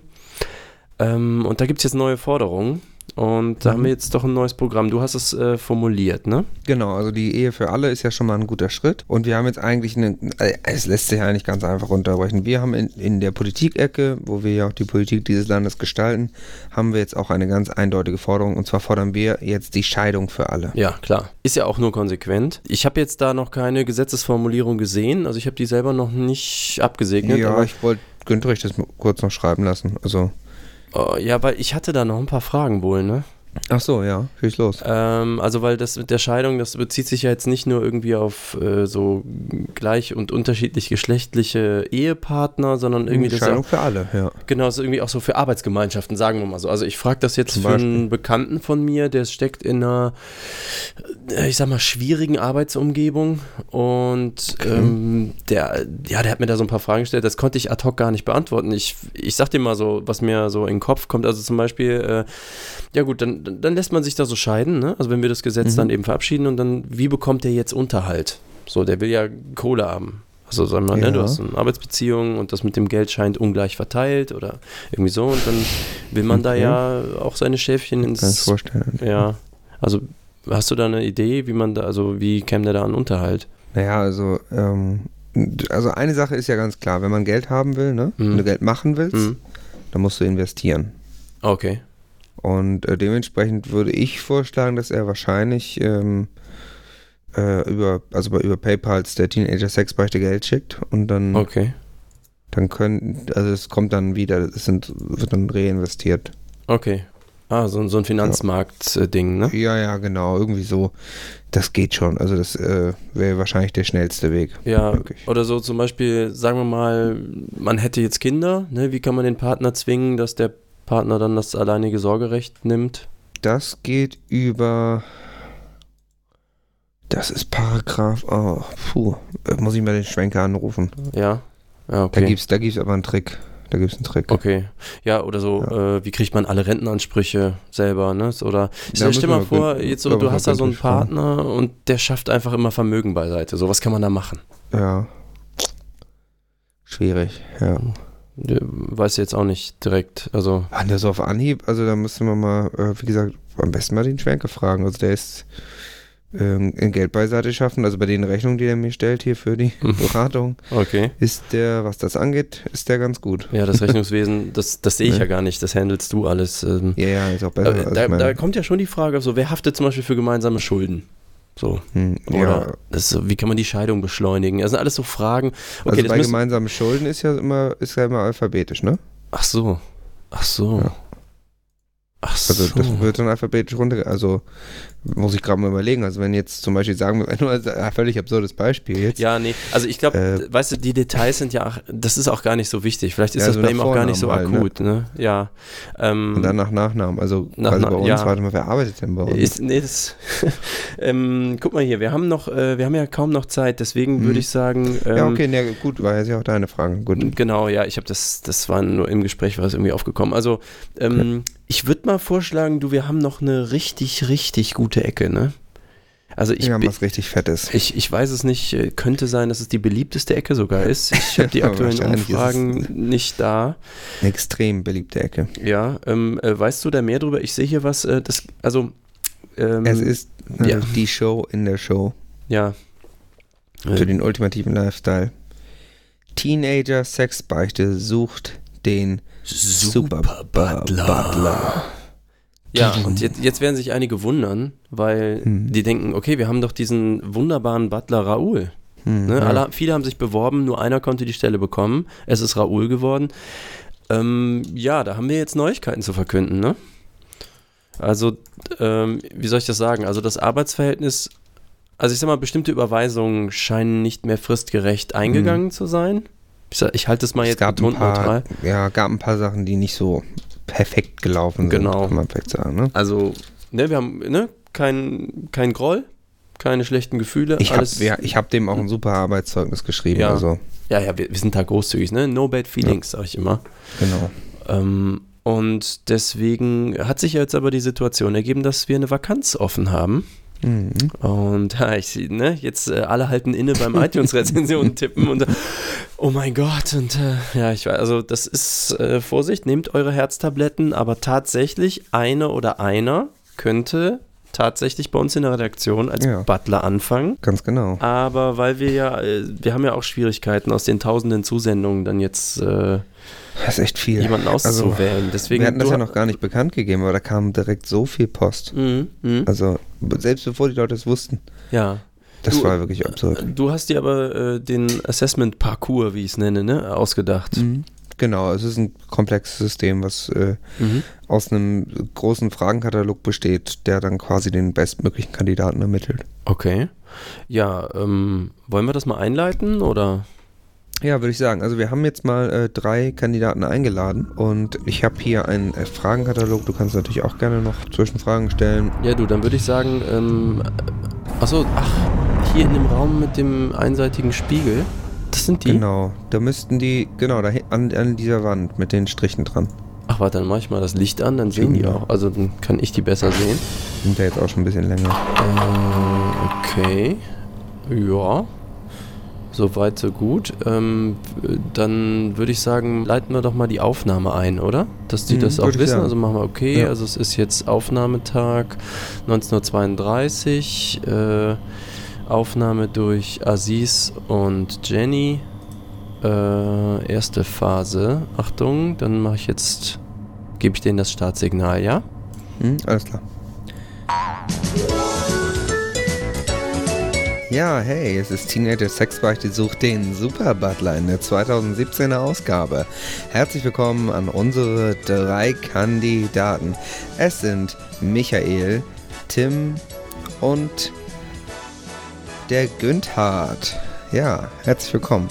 Ähm, und da gibt es jetzt neue Forderungen. Und da Mhm. haben wir jetzt doch ein neues Programm. Du hast es äh, formuliert, ne? Genau, also die Ehe für alle ist ja schon mal ein guter Schritt. Und wir haben jetzt eigentlich eine, äh, es lässt sich eigentlich ganz einfach runterbrechen. Wir haben in, in der Politikecke, wo wir ja auch die Politik dieses Landes gestalten, haben wir jetzt auch eine ganz eindeutige Forderung. Und zwar fordern wir jetzt die Scheidung für alle. Ja, klar. Ist ja auch nur konsequent. Ich habe jetzt da noch keine Gesetzesformulierung gesehen. Also ich habe die selber noch nicht abgesegnet. Ja, ich wollte Günther das kurz noch schreiben lassen. Also, Oh, ja, weil ich hatte da noch ein paar Fragen wohl, ne? Ach so, ja, schieß los. Ähm, also weil das mit der Scheidung, das bezieht sich ja jetzt nicht nur irgendwie auf äh, so gleich und unterschiedlich geschlechtliche Ehepartner, sondern irgendwie das ja, Scheidung für alle, ja. genau, das ist irgendwie auch so für Arbeitsgemeinschaften, sagen wir mal so. Also ich frage das jetzt Zum für einen Bekannten von mir, der steckt in einer, äh, ich sag mal, schwierigen Arbeitsumgebung und ähm, der, ja, der hat mir da so ein paar Fragen gestellt, das konnte ich ad hoc gar nicht beantworten. Ich, ich sag dir mal so, was mir so in den Kopf kommt, also zum Beispiel, äh, ja gut, dann, dann- lässt man sich da so scheiden, ne? Also wenn wir das Gesetz Mhm. dann eben verabschieden und dann, wie bekommt der jetzt Unterhalt? So, der will ja Kohle haben. Also sagen wir, Ja. ne, du hast eine Arbeitsbeziehung und das mit dem Geld scheint ungleich verteilt oder irgendwie so und dann will man da Okay. ja auch seine Schäfchen Kann ich ins vorstellen. ja, also hast du da eine Idee, wie man da, also wie käme der da an Unterhalt? Naja, also, ähm, also eine Sache ist ja ganz klar, wenn man Geld haben will, ne? Mhm. wenn du Geld machen willst, Hm. dann musst du investieren. Okay. Und äh, dementsprechend würde ich vorschlagen, dass er wahrscheinlich ähm, äh, über, also bei, über PayPals der Teenager Sexbeichte Geld schickt und dann, Okay. dann können, also es kommt dann wieder, es sind, wird dann reinvestiert. Okay. Ah, so, so ein Finanzmarkt-Ding, ne? Ja, ja, genau, irgendwie so. Das geht schon. Also das äh, wäre wahrscheinlich der schnellste Weg. Ja, Wirklich. oder so zum Beispiel, sagen wir mal, man hätte jetzt Kinder, ne? Wie kann man den Partner zwingen, dass der Partner dann das alleinige Sorgerecht nimmt? Das geht über. Das ist Paragraph. Oh, puh. Äh, Muss ich mal den Schwenker anrufen. Ja? Ja, Da okay. gibt's, da gibt's aber einen Trick. Da gibt's einen Trick. Okay. Ja, oder so, Äh, wie kriegt man alle Rentenansprüche selber, ne? Oder stell, müssen mal vor, jetzt so, du hast da so einen. Partner und der schafft einfach immer Vermögen beiseite. So, was kann man da machen? Ja. Schwierig, ja. Weiß jetzt auch nicht direkt. Also, Anders auf Anhieb, also da müssen wir mal, äh, wie gesagt, am besten mal den Schwenker fragen. Also der ist ähm, in Geld beiseite schaffen, also bei den Rechnungen, die er mir stellt hier für die. Beratung, okay. ist der, was das angeht, ist der ganz gut. Ja, das Rechnungswesen, das, das sehe ich Nee. ja gar nicht. Das handelst du alles. Ähm, Ja, ja, ist auch besser. aber als da, da kommt ja schon die Frage, so, wer haftet zum Beispiel für gemeinsame Schulden? So. hm, Oder ja, ist wie kann man die Scheidung beschleunigen? Das sind alles so Fragen. Okay, also bei gemeinsamen Schulden ist ja immer, ist ja immer alphabetisch, ne? Ach so. Ach so. Ja. Ach so. Also das wird dann alphabetisch runter, also muss ich gerade mal überlegen. Also wenn jetzt zum Beispiel sagen wir, nur ein völlig absurdes Beispiel jetzt. Ja, nee, also ich glaube, Äh, weißt du, die Details sind ja, auch, das ist auch gar nicht so wichtig. Vielleicht ist Ja, das so bei ihm auch gar nicht so halt, ne? akut, ne? Ja. Ähm, Und dann nach Nachnamen, also Nach Na- bei uns, ja. warte mal, wer arbeitet denn bei uns? Ist, nee, das, ähm, guck mal hier, wir haben noch, äh, wir haben ja kaum noch Zeit, deswegen Mhm. würde ich sagen, ähm, ja, okay, ne, gut, war jetzt ja auch deine Frage. Gut. Genau, ja, ich habe das, das war nur im Gespräch, war es irgendwie aufgekommen. Also, ähm, ich würde mal vorschlagen, du, wir haben noch eine richtig, richtig gute Ecke, ne? Also ich, Ja, was richtig fett ist. ich, ich weiß es nicht, äh, könnte sein, dass es die beliebteste Ecke sogar ist. Ich habe die aktuellen Umfragen nicht da. Eine extrem beliebte Ecke. Ja, ähm, äh, weißt du da mehr drüber? Ich sehe hier was, äh, das, also, ähm, Es ist äh, ja. die Show in der Show ja. für Äh, den ultimativen Lifestyle. Teenager Sexbeichte sucht den Super Butler. Ja, und jetzt, jetzt werden sich einige wundern, weil Hm. die denken, okay, wir haben doch diesen wunderbaren Butler Raoul. Hm, Ne? ja. Alle, viele haben sich beworben, nur einer konnte die Stelle bekommen. Es ist Raoul geworden. Ähm, ja, da haben wir jetzt Neuigkeiten zu verkünden, ne? Also, ähm, wie soll ich das sagen? Also das Arbeitsverhältnis, also ich sag mal, bestimmte Überweisungen scheinen nicht mehr fristgerecht eingegangen zu sein. Ich, sag, ich halte es mal es jetzt gab ein paar, neutral. ja, gab ein paar Sachen, die nicht so perfekt gelaufen sind, Genau. kann man vielleicht sagen. Ne? Also, ne, wir haben ne, kein, kein Groll, keine schlechten Gefühle. Ich habe ja, ich hab dem auch ein super Arbeitszeugnis geschrieben. Ja. Also, ja, ja, wir, wir sind da großzügig, ne? No bad feelings, sag ich immer. genau. Ähm, und deswegen hat sich jetzt aber die Situation ergeben, dass wir eine Vakanz offen haben. Mhm. Und ja, ich sehe, ne, jetzt äh, alle halten inne beim iTunes-Rezensionen tippen und äh, oh mein Gott, und äh, ja, ich weiß, also das ist äh, Vorsicht, nehmt eure Herztabletten, aber tatsächlich eine oder einer könnte tatsächlich bei uns in der Redaktion als Ja. Butler anfangen. Ganz genau. Aber weil wir ja, äh, wir haben ja auch Schwierigkeiten aus den tausenden Zusendungen dann jetzt äh, Das ist echt viel. jemanden auszuwählen. Deswegen wir hatten das ja noch gar nicht bekannt gegeben, aber da kam direkt so viel Post. Mhm, mhm. Also, selbst bevor die Leute es wussten. Ja. Das Du- war wirklich absurd. Du hast dir aber äh, den Assessment-Parcours, wie ich es nenne, ne, ausgedacht. Mhm. Genau, es ist ein komplexes System, was äh, Mhm. aus einem großen Fragenkatalog besteht, der dann quasi den bestmöglichen Kandidaten ermittelt. Okay. Ja, ähm, wollen wir das mal einleiten oder? Ja, würde ich sagen. Also wir haben jetzt mal äh, drei Kandidaten eingeladen und ich habe hier einen äh, Fragenkatalog. Du kannst natürlich auch gerne noch Zwischenfragen stellen. Ja, du, dann würde ich sagen, ähm, achso, ach, hier in dem Raum mit dem einseitigen Spiegel, das sind die? Genau, da müssten die, genau, da an, an dieser Wand mit den Strichen dran. Ach, warte, dann mache ich mal das Licht an, dann sehen die Ja. auch. Also dann kann ich die besser sehen. Sind ja jetzt auch schon ein bisschen länger. Äh, okay. Ja. Soweit, so gut. Ähm, dann würde ich sagen, leiten wir doch mal die Aufnahme ein, oder? Dass die Mhm, das auch wissen. sagen. Also machen wir okay. Ja. Also es ist jetzt Aufnahmetag 1932. Äh, Aufnahme durch Aziz und Jenny. Äh, erste Phase. Achtung, dann mache ich jetzt, gebe ich denen das Startsignal, ja? Hm, alles klar. Ja, hey, es ist Teenager Sexbeichte sucht den Super Butler in der 2017er Ausgabe. Herzlich willkommen an unsere drei Kandidaten. Es sind Michael, Tim und der Gündhard. Ja, herzlich willkommen.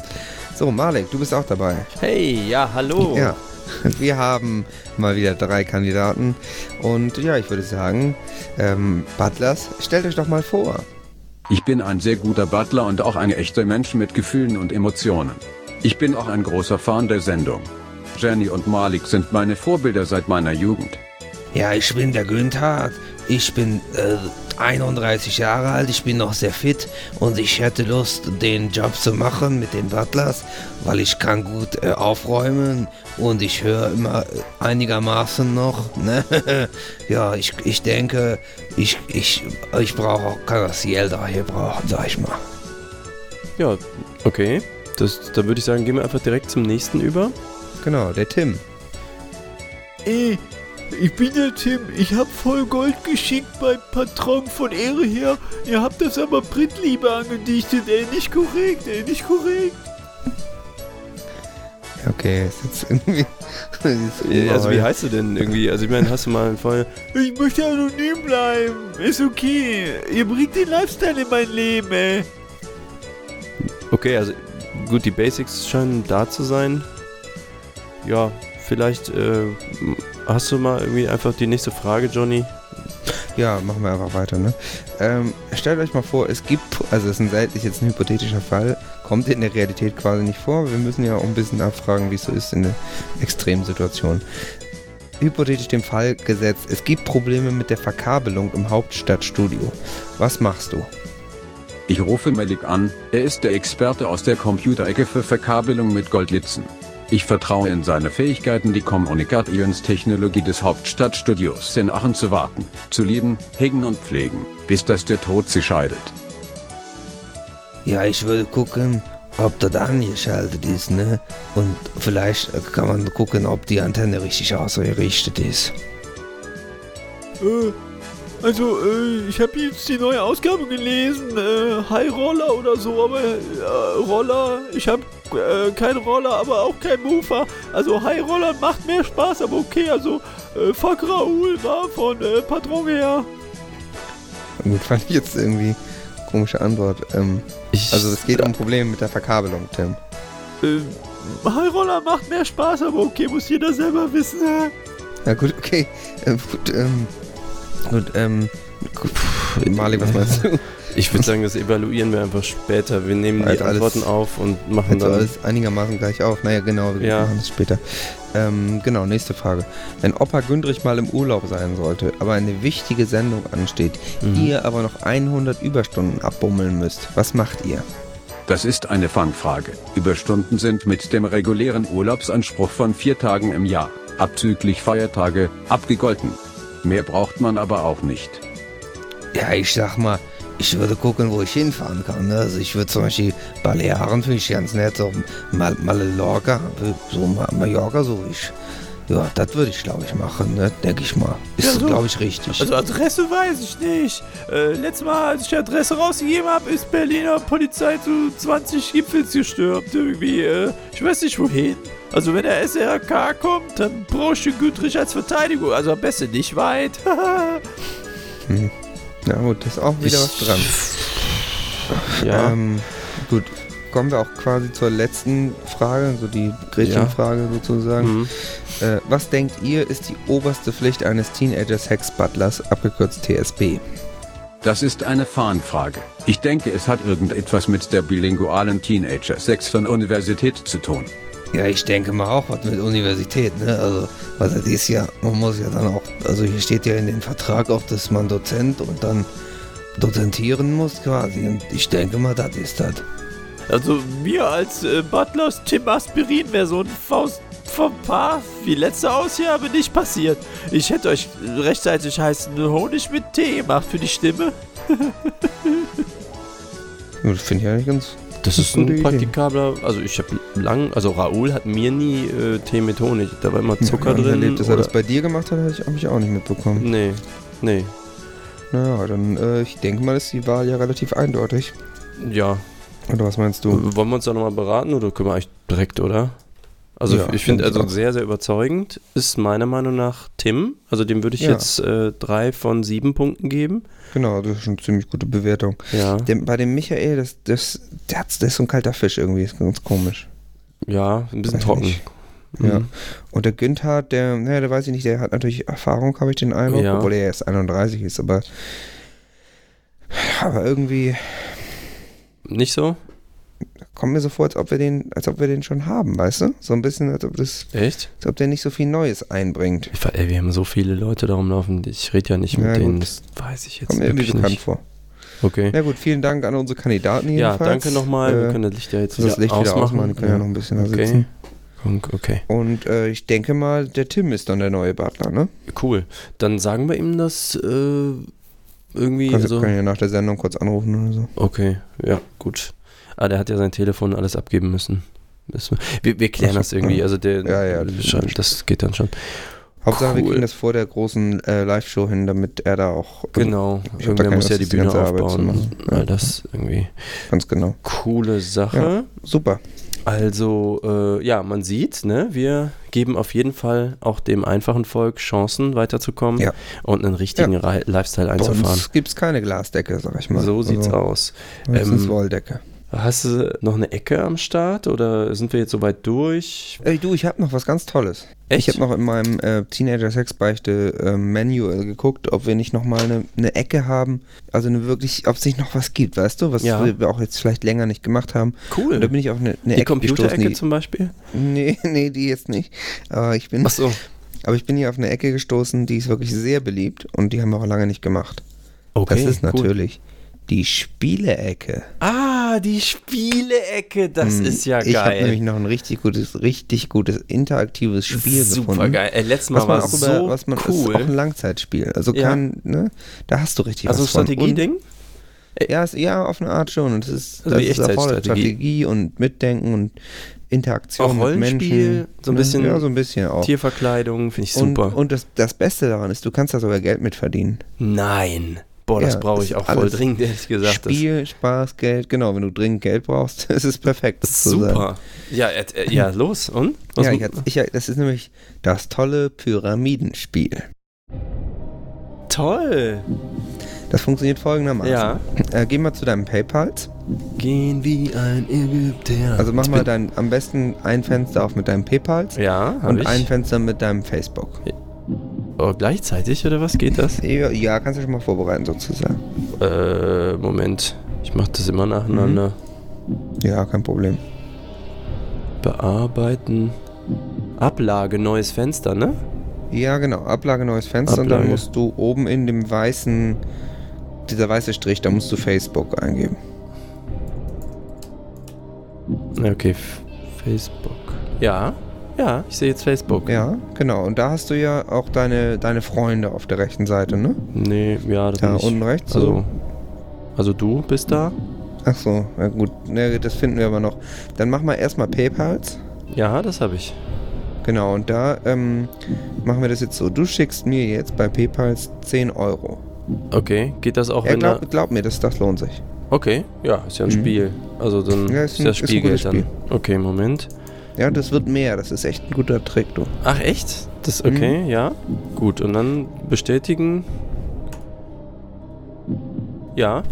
So, Malik, du bist auch dabei. Hey, ja, hallo. Ja, wir haben mal wieder drei Kandidaten. Und ja, ich würde sagen, ähm, Butlers, stellt euch doch mal vor. Ich bin ein sehr guter Butler und auch ein echter Mensch mit Gefühlen und Emotionen. Ich bin auch ein großer Fan der Sendung. Jenny und Malik sind meine Vorbilder seit meiner Jugend. Ja, ich bin der Günther. Ich bin äh, 31 Jahre alt, ich bin noch sehr fit und ich hätte Lust, den Job zu machen mit den Butlers, weil ich kann gut äh, aufräumen und ich höre immer äh, einigermaßen noch. Ne? ja, ich, ich denke, ich, ich, ich brauche auch, kann das Geld daher brauchen, sag ich mal. Ja, okay. Das, da würde ich sagen, gehen wir einfach direkt zum nächsten über. Genau, der Tim. Ey, ich bin der Tim. Ich hab voll Gold geschickt beim Patron von Ehre her. Ihr habt das aber Brittliebe angedichtet. Ey, nicht korrekt, ey, nicht korrekt. Okay, ist jetzt irgendwie. ist Äh, Also wie heißt du denn irgendwie? Also ich meine, hast du mal voll... Ich möchte anonym bleiben. Ist okay. Ihr bringt den Lifestyle in mein Leben, ey. Okay, also gut, die Basics scheinen da zu sein. Ja, vielleicht äh, hast du mal irgendwie einfach die nächste Frage, Johnny. Ja, machen wir einfach weiter, ne? Ähm, stellt euch mal vor, es gibt, also es ist ein seitlich jetzt ein hypothetischer Fall, kommt in der Realität quasi nicht vor. Wir müssen ja auch ein bisschen abfragen, wie es so ist in der Extremsituation. hypothetisch den Fall gesetzt, es gibt Probleme mit der Verkabelung im Hauptstadtstudio. Was machst du? Ich rufe Malik an, er ist der Experte aus der Computerecke für Verkabelung mit Goldlitzen. Ich vertraue in seine Fähigkeiten, die Kommunikationstechnologie des Hauptstadtstudios in Aachen zu warten, zu lieben, hegen und pflegen, bis dass der Tod sie scheidet. Ja, ich würde gucken, ob das angeschaltet ist, ne? Und vielleicht kann man gucken, ob die Antenne richtig ausgerichtet ist. Äh, also, äh, ich habe jetzt die neue Ausgabe gelesen. Äh, High Roller oder so, aber äh, Roller. Ich habe äh, keinen Roller, aber auch kein Mofa. Also, High Roller macht mehr Spaß, aber okay. Also, äh, fuck Raoul war von äh, Patron her. Gut, fand ich jetzt irgendwie komische Antwort. Ähm, Ich, also es geht um Probleme mit der Verkabelung, Tim. Äh, High Roller macht mehr Spaß, aber okay, muss jeder selber wissen. Äh. Ja gut, okay. Ähm, gut, ähm, gut, ähm, Malik, was meinst du? ich würde sagen, das evaluieren wir einfach später. Wir nehmen die Alter, alles- Antworten auf und machen du dann. alles einigermaßen gleich auf? Naja, genau, wir Ja. machen das später. Ähm, genau, nächste Frage. Wenn Opa Gündrich mal im Urlaub sein sollte, aber eine wichtige Sendung ansteht, Mhm. ihr aber noch 100 Überstunden abbummeln müsst, was macht ihr? Das ist eine Fangfrage. Überstunden sind mit dem regulären Urlaubsanspruch von vier Tagen im Jahr, abzüglich Feiertage, abgegolten. Mehr braucht man aber auch nicht. Ja, ich sag mal, ich würde gucken, wo ich hinfahren kann. Ne? Also ich würde zum Beispiel Balearen finde ich ganz nett, so Mal Mallorca, so Ma- Mallorca, so ich. Ja, das würde ich, glaube ich, machen, ne? denke ich mal. Ist, Ja, so. glaube ich, richtig. Also Adresse weiß ich nicht. Äh, letztes Mal, als ich die Adresse rausgegeben habe, ist Berliner Polizei zu 20 Gipfels gestürmt. Irgendwie, äh, ich weiß nicht wohin. Also wenn der SRK kommt, dann brauche ich den Güterich als Verteidigung. Also am besten nicht weit. Na gut, da ist auch wieder was dran. Ja, Ähm, gut, kommen wir auch quasi zur letzten Frage, so die Gretchenfrage sozusagen. mhm. Äh, was denkt ihr, ist die oberste Pflicht eines Teenager-Sex-Butlers, abgekürzt TSB? Das ist eine Fahnenfrage. Ich denke, es hat irgendetwas mit der bilingualen Teenager-Sex von Universität zu tun. Ja, ich denke mal auch was mit Universität, ne? Also, was das ist ja, man muss ja dann auch, also hier steht ja in dem Vertrag auch, dass man Dozent und dann dozentieren muss quasi. Und ich denke mal, das ist das. Also mir als äh, Butlers Tim Aspirin wäre so ein Faust vom Paar wie letzte Ausgabe nicht passiert. Ich hätte euch rechtzeitig heißen Honig mit Tee gemacht für die Stimme. Das finde ich eigentlich ganz. das ist ein praktikabler. Also, ich habe lang. Also, Raoul hat mir nie äh, Tee mit Honig. Da war immer Zucker Ja, drin. Erlebt, dass er das oder- bei dir gemacht hat, habe ich, hab ich auch nicht mitbekommen. Nee, nee. Naja, dann, äh, ich denke mal, ist die Wahl ja relativ eindeutig. Ja. Oder was meinst du? Wollen wir uns da nochmal beraten oder können wir eigentlich direkt, oder? Also Ja, ich finde also sehr, sehr überzeugend ist meiner Meinung nach Tim. Also dem würde ich Ja. jetzt äh, drei von sieben Punkten geben. Genau, das ist schon eine ziemlich gute Bewertung. Ja. Der, bei dem Michael, das, das, der, hat, der ist so ein kalter Fisch irgendwie, ist ganz komisch. Ja, ein bisschen Weiß trocken. nicht. Ja. Mhm. Und der Günther, der, naja, der weiß ich nicht, der hat natürlich Erfahrung, habe ich den Eindruck, Ja. obwohl er erst 31 ist, aber, aber irgendwie Nicht so? kommt mir so vor, als ob wir den, als ob wir den schon haben, weißt du? So ein bisschen, als ob das, Echt? als ob der nicht so viel Neues einbringt. Ich, ey, wir haben so viele Leute da rumlaufen. Ich rede ja nicht mit Ja, denen. gut. Das weiß ich jetzt Kommt mir irgendwie bekannt nicht. vor. Okay. Ja gut, vielen Dank an unsere Kandidaten Ja, jedenfalls. danke nochmal. wir Äh, können das Licht ja jetzt das Licht wieder ausmachen, die können ja noch ein bisschen da okay. sitzen. Okay, Und äh, ich denke mal, der Tim ist dann der neue Butler, ne? cool. Dann sagen wir ihm das äh, irgendwie. Kannst, Also, können ja nach der Sendung kurz anrufen oder so. Okay, ja, gut. Ah, der hat ja sein Telefon alles abgeben müssen. Das- Wir, wir klären so, das irgendwie. ja. Also der, Ja, ja, das das geht dann schon. Hauptsache, wir Cool. kriegen das vor der großen äh, Live-Show hin, damit er da auch. Genau. ich Irgendwer muss ja Lust, die die Bühne aufbauen. Ja. All das irgendwie. Ganz genau. Coole Sache. Ja. Super. Also, äh, ja, man sieht, ne, wir geben auf jeden Fall auch dem einfachen Volk Chancen, weiterzukommen Ja. und einen richtigen Ri- Lifestyle Bei einzufahren. uns gibt es keine Glasdecke, sag ich mal. So sieht's also, aus. Meistens Ähm, Wolldecke. Hast du noch eine Ecke am Start oder sind wir jetzt soweit durch? Ey, du, ich habe noch was ganz Tolles. Ich habe noch in meinem äh, Teenager-Sex-Beichte-Manual geguckt, ob wir nicht nochmal eine, eine Ecke haben. Also eine wirklich, ob es nicht noch was gibt, weißt du? Was Ja. wir auch jetzt vielleicht länger nicht gemacht haben. Cool. Und da bin ich auf eine, eine die Ecke gestoßen. Computerecke Die, zum Beispiel? nee, nee, die jetzt nicht. Aber ich bin Achso. Aber ich bin hier auf eine Ecke gestoßen, die ist wirklich sehr beliebt und die haben wir auch lange nicht gemacht. Okay, das ist cool. Die Spiele-Ecke. Ah, die Spielecke, das Hm, ist ja Ich habe nämlich geil. noch ein richtig gutes, richtig gutes interaktives Spiel Super gefunden. geil. Ey, letztes Mal Was war auch so was man ist cool. auch ein Langzeitspiel. Also Ja. kein, ne, da hast du richtig also was von. Strategieding? Und, ja, ist, ja, auf eine Art schon. Und das ist, Also das ist erfordert. Strategie und Mitdenken und Interaktion Auch mit Menschen. so ein Ne? bisschen Ja, so ein bisschen auch. Tierverkleidung, finde ich und super. und das, das Beste daran ist, du kannst da sogar Geld mit verdienen. Nein. Boah, das Ja, brauche das ich ist auch voll dringend, ehrlich gesagt. Spiel, Spaß, Geld, genau. Wenn du dringend Geld brauchst, ist es perfekt. das super. Ja, äh, äh, ja, los. Und? Was Ja, ich, ich, das ist nämlich das tolle Pyramidenspiel. Toll. Das funktioniert folgendermaßen. Ja. Äh, geh mal zu deinem PayPals. Gehen wie ein Ägypter. Also mach Ich mal dein, am besten ein Fenster auf mit deinem PayPals Ja, und ich. ein Fenster mit deinem Facebook. Oh, gleichzeitig oder was geht das? Ja, ja, kannst du schon mal vorbereiten sozusagen. Äh, Moment. Ich mache das immer nacheinander. Ja, kein Problem. Bearbeiten. Ablage, neues Fenster, ne? Ja, genau. Ablage neues Fenster und dann Ablage. musst du oben in dem weißen, dieser weiße Strich, da musst du Facebook eingeben. Okay, F Facebook. Ja, ja, ich sehe jetzt Facebook. Ja, genau. Und da hast du ja auch deine, deine Freunde auf der rechten Seite, ne? Nee, ja, das Da bin ich. unten rechts. So. Also, also du bist da? Ach so, ja gut. Ne, das finden wir aber noch. Dann mach mal erstmal PayPals. Ja, das habe ich. Genau, und da ähm, machen wir das jetzt so. Du schickst mir jetzt bei PayPals 10 Euro. Okay, geht das auch, Ja, wenn da... glaub, glaub mir, das, das lohnt sich. Okay, ja, ist ja ein Mhm. Spiel. Also dann Ja, ist, ist ein- das ist ein Spielgeld gutes dann. Okay, Moment. Ja, das wird mehr. Das ist echt ein guter Trick, du. Ach echt? Das Mhm. okay, ja. Gut, und dann bestätigen. Ja,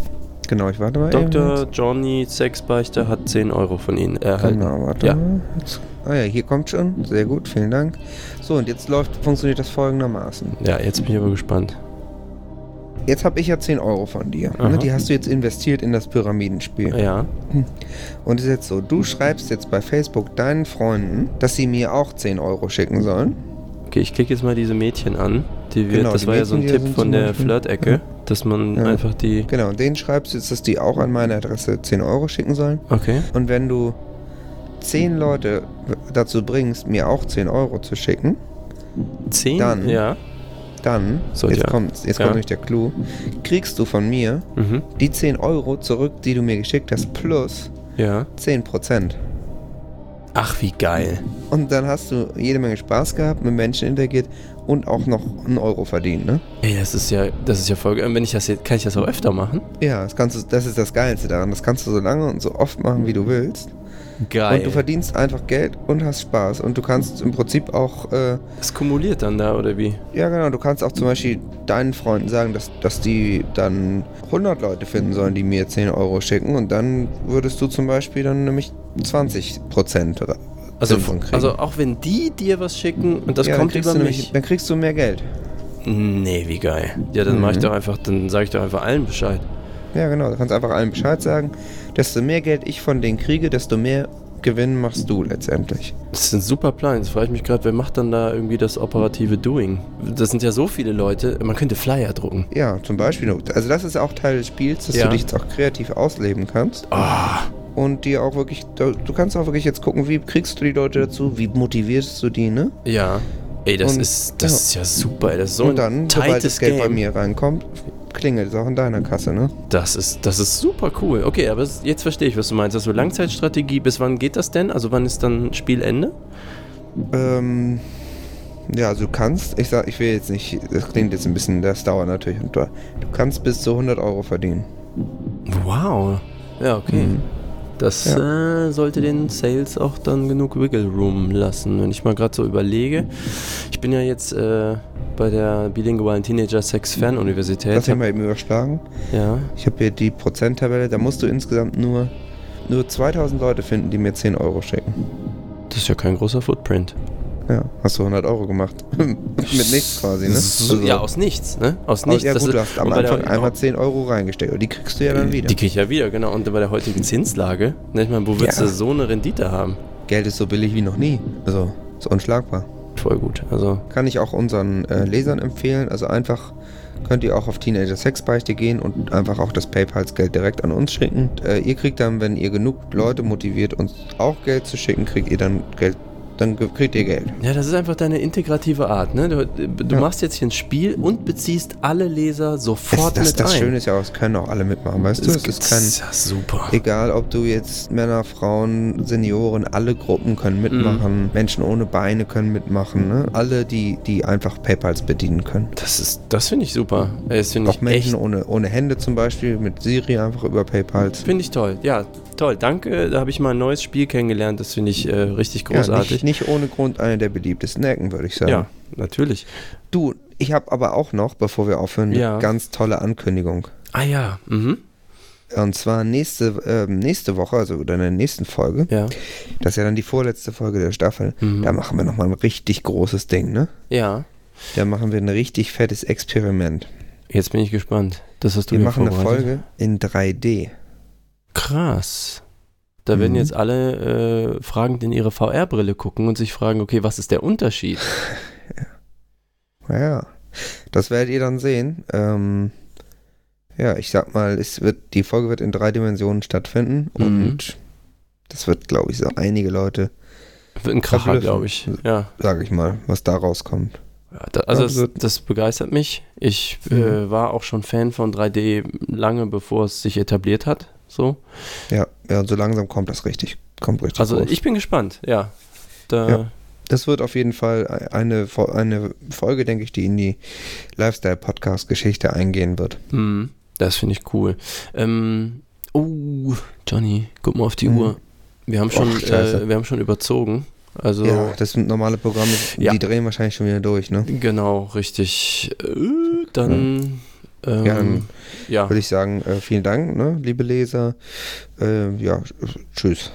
Genau, ich warte mal. eben Dr. jetzt. Johnny Sexbeichter hat 10 Euro von Ihnen erhalten. Genau, warte Ja. mal. Ah ja, hier kommt schon. Sehr gut, vielen Dank. So, und jetzt läuft, funktioniert das folgendermaßen. Ja, jetzt bin ich aber gespannt. Jetzt habe ich ja 10 Euro von dir. Ne? Die hast du jetzt investiert in das Pyramidenspiel. Ja, Und es ist jetzt so, du schreibst jetzt bei Facebook deinen Freunden, dass sie mir auch 10 Euro schicken sollen. okay, ich klicke jetzt mal diese Mädchen an. Die wird, Genau, das die war ja so ein Mädchen, Tipp von der Flirt-Ecke, dass man Ja. einfach die. Genau, und denen schreibst du jetzt, dass die auch an meine Adresse 10 Euro schicken sollen. Okay. Und wenn du 10 Leute dazu bringst, mir auch 10 Euro zu schicken, 10? Dann- Ja. Dann, So, jetzt, ja. kommt, jetzt Ja. kommt nämlich der Clou, kriegst du von mir Mhm. die 10 Euro zurück, die du mir geschickt hast, plus Ja. 10%. Ach, wie geil. Und dann hast du jede Menge Spaß gehabt, mit Menschen interagiert und auch noch einen Euro verdient, ne? Ey, das ist ja, das ist ja voll geil. Wenn ich das jetzt, kann ich das auch öfter machen? Ja, das, kannst du, das ist das Geilste daran. Das kannst du so lange und so oft machen, wie du willst. Geil. Und du verdienst einfach Geld und hast Spaß. Und du kannst im Prinzip auch, äh, das kumuliert dann da, oder wie? ja genau, du kannst auch zum Beispiel deinen Freunden sagen, dass, dass die dann 100 Leute finden sollen, die mir 10 Euro schicken. Und dann würdest du zum Beispiel dann nämlich 20 Prozent Also, kriegen. also auch wenn die dir was schicken und das ja, kommt über mich. nämlich, dann kriegst du mehr Geld. Nee, wie geil. Ja, dann mach ich Mhm. doch einfach, dann sage ich doch einfach allen Bescheid. Ja, genau. Du kannst einfach allen Bescheid sagen. Desto mehr Geld ich von denen kriege, desto mehr Gewinn machst du letztendlich. Das ist ein super Plan. Jetzt frage ich mich gerade, wer macht dann da irgendwie das operative Doing? Das sind ja so viele Leute, man könnte Flyer drucken. Ja, zum Beispiel. Also das ist auch Teil des Spiels, dass Ja. du dich jetzt auch kreativ ausleben kannst. Ah, Und dir auch wirklich, du kannst auch wirklich jetzt gucken, wie kriegst du die Leute dazu, wie motivierst du die, ne? ja. Ey, das Und- ist, das ja. ist ja super. Das ist so und ein dann, sobald tightes das Geld Game. bei mir reinkommt, klingelt es auch in deiner Kasse, ne? Das ist, das ist super cool. Okay, aber jetzt verstehe ich, was du meinst. Also Langzeitstrategie, bis wann geht das denn? Also wann ist dann Spielende? Ähm, ja, also du kannst, ich sag, ich will jetzt nicht, das klingt jetzt ein bisschen, das dauert natürlich, und du kannst bis zu 100 Euro verdienen. Wow. Ja, okay. Mhm. Das äh, sollte den Sales auch dann genug Wiggle Room lassen. Wenn ich mal gerade so überlege, ich bin ja jetzt äh, bei der bilingualen Teenager Sex Fernuniversität. Lass mich mal eben überschlagen. Ja, Ich habe hier die Prozenttabelle, da musst du insgesamt nur, nur 2000 Leute finden, die mir 10 Euro schicken. das ist ja kein großer Footprint. Ja, hast du 100 Euro gemacht. Mit nichts quasi, ne? So, Also- ja, aus nichts, ne? Aus Aus, nichts. ja Das gut, du hast am Anfang einmal 10 Euro reingesteckt und die kriegst du ja dann wieder. Die krieg ich ja wieder, genau. Und bei der heutigen Zinslage, ne, ich meine, wo willst Ja. du so eine Rendite haben? Geld ist so billig wie noch nie. Also, ist unschlagbar. Voll gut. Also Kann ich auch unseren äh, Lesern empfehlen. Also einfach könnt ihr auch auf Teenager Sexbeichte gehen und einfach auch das PayPal-Geld direkt an uns schicken. Äh, ihr kriegt dann, wenn ihr genug Leute motiviert, uns auch Geld zu schicken, kriegt ihr dann Geld. Dann kriegt ihr Geld. Ja, das ist einfach deine integrative Art. Ne? Du, du Ja. machst jetzt hier ein Spiel und beziehst alle Leser Das, sofort das, mit das ein. Schöne ist ja auch, es können auch alle mitmachen, weißt du? Es ist kein, ja super. Egal, ob du jetzt Männer, Frauen, Senioren, alle Gruppen können mitmachen. Menschen ohne Beine können mitmachen. Ne? Alle, die, die einfach PayPals bedienen können. Das ist, das finde ich super. Das finde Auch ich Menschen ohne, ohne Hände zum Beispiel, mit Siri einfach über PayPals. finde ich toll. Ja, toll. Danke. Da habe ich mal ein neues Spiel kennengelernt. Das finde ich äh, richtig Ja, großartig. nicht, nicht ohne Grund eine der beliebtesten Ecken, würde ich sagen. Ja, natürlich. Du, ich habe aber auch noch, bevor wir aufhören, Ja. eine ganz tolle Ankündigung. Ah ja. Mhm. Und zwar nächste, ähm, nächste Woche, also oder in der nächsten Folge, Ja. das ist ja dann die vorletzte Folge der Staffel, Mhm. da machen wir nochmal ein richtig großes Ding, ne? Ja. Da machen wir ein richtig fettes Experiment. Jetzt bin ich gespannt. Das hast du Wir machen eine. Folge in 3D. Krass. Da werden Mhm. jetzt alle äh, fragend in ihre VR-Brille gucken und sich fragen, okay, was ist der Unterschied? Naja, das werdet ihr dann sehen. Ähm, ja, ich sag mal, es wird, die Folge wird in drei Dimensionen stattfinden Mhm. und das wird, glaube ich, so einige Leute, Wird ein Kracher, glaube ich. Ja. sage ich mal, was da rauskommt. Ja, da, also Ja, das, das begeistert mich. Ich Mhm. äh, war auch schon Fan von 3D lange bevor es sich etabliert hat. So. Ja, ja, und so langsam kommt das richtig, kommt richtig Also groß. ich bin gespannt, ja. Da, Ja. Das wird auf jeden Fall eine, eine Folge, denke ich, die in die Lifestyle-Podcast-Geschichte eingehen wird. hm, das finde ich cool. Ähm, oh, Johnny, guck mal auf die Mhm. Uhr. Wir haben schon, Och, äh, wir haben schon überzogen. Also Ja, das sind normale Programme, Ja. die drehen wahrscheinlich schon wieder durch, ne? genau, richtig. Äh, dann ähm, Ja, dann ja, Würde ich sagen, äh, vielen Dank, ne, liebe Leser. Äh, ja, sch- tschüss.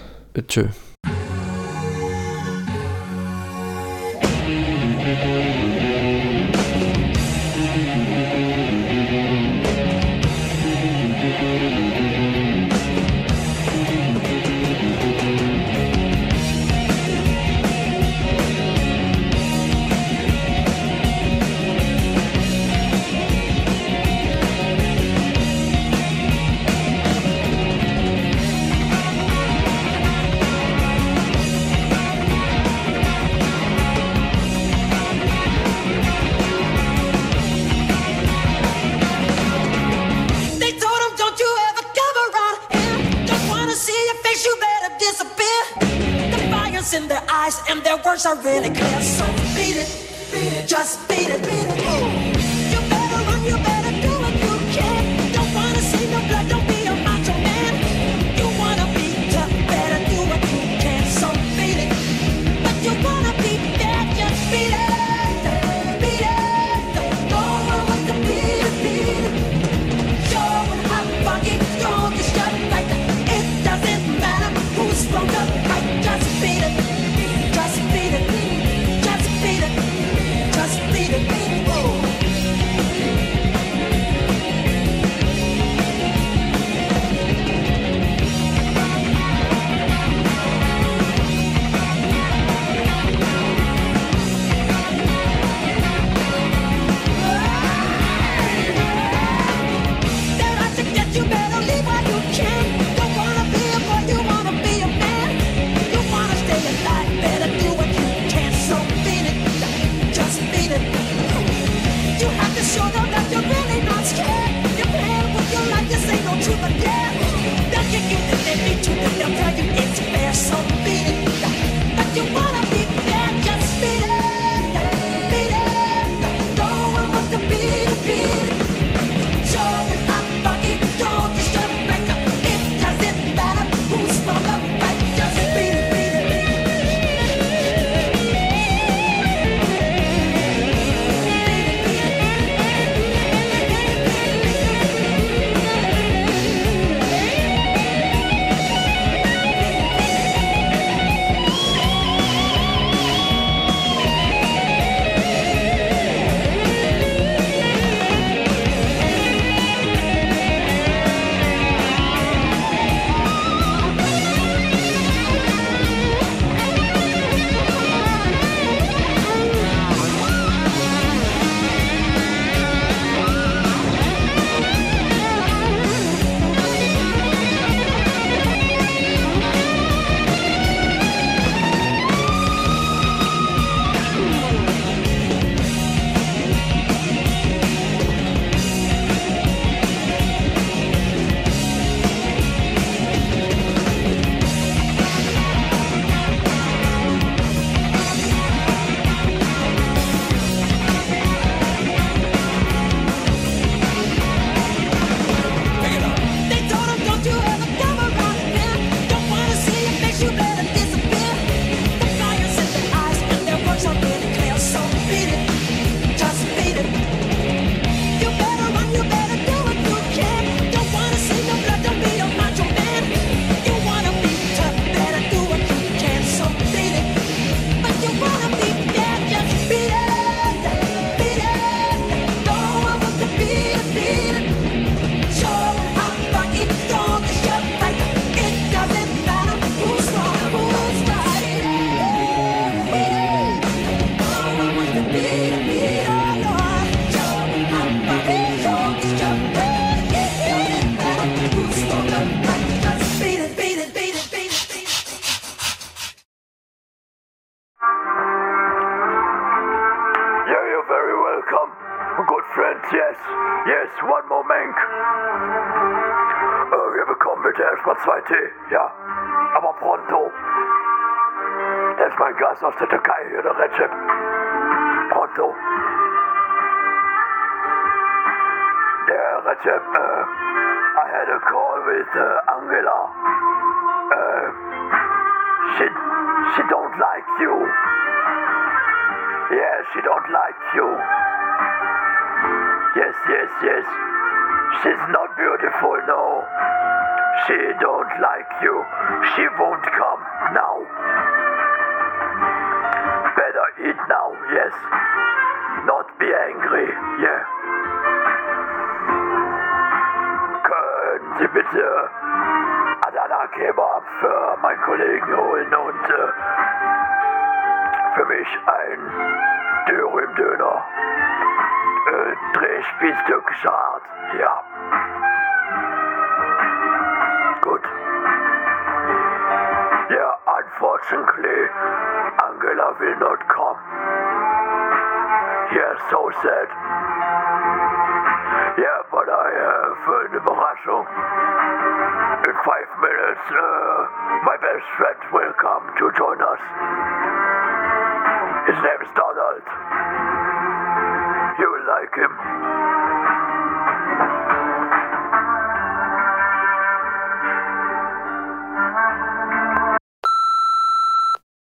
Yes, yes, one more Menk. Äh, wir bekommen bitte erstmal zwei Tee, ja? Aber pronto. Ist mein Gast aus der Türkei hier, der Recep. Pronto. Der Recep, äh, I had a call with uh, Angela. Uh, she, she don't like you. Yeah, she don't like you. Yes, yes. She's not beautiful, no. She don't like you. She won't come now. Better eat now, yes. Not be angry, yeah. Können Sie bitte Adana Kebab für meinen Kollegen holen und äh, für mich ein Dürüm-Döner. Äh, Drehspieß türkischer Art, ja. Gut. Yeah, unfortunately, Angela will not come. Yeah, so sad. Yeah, but I have an Überraschung. In five minutes, uh, my best friend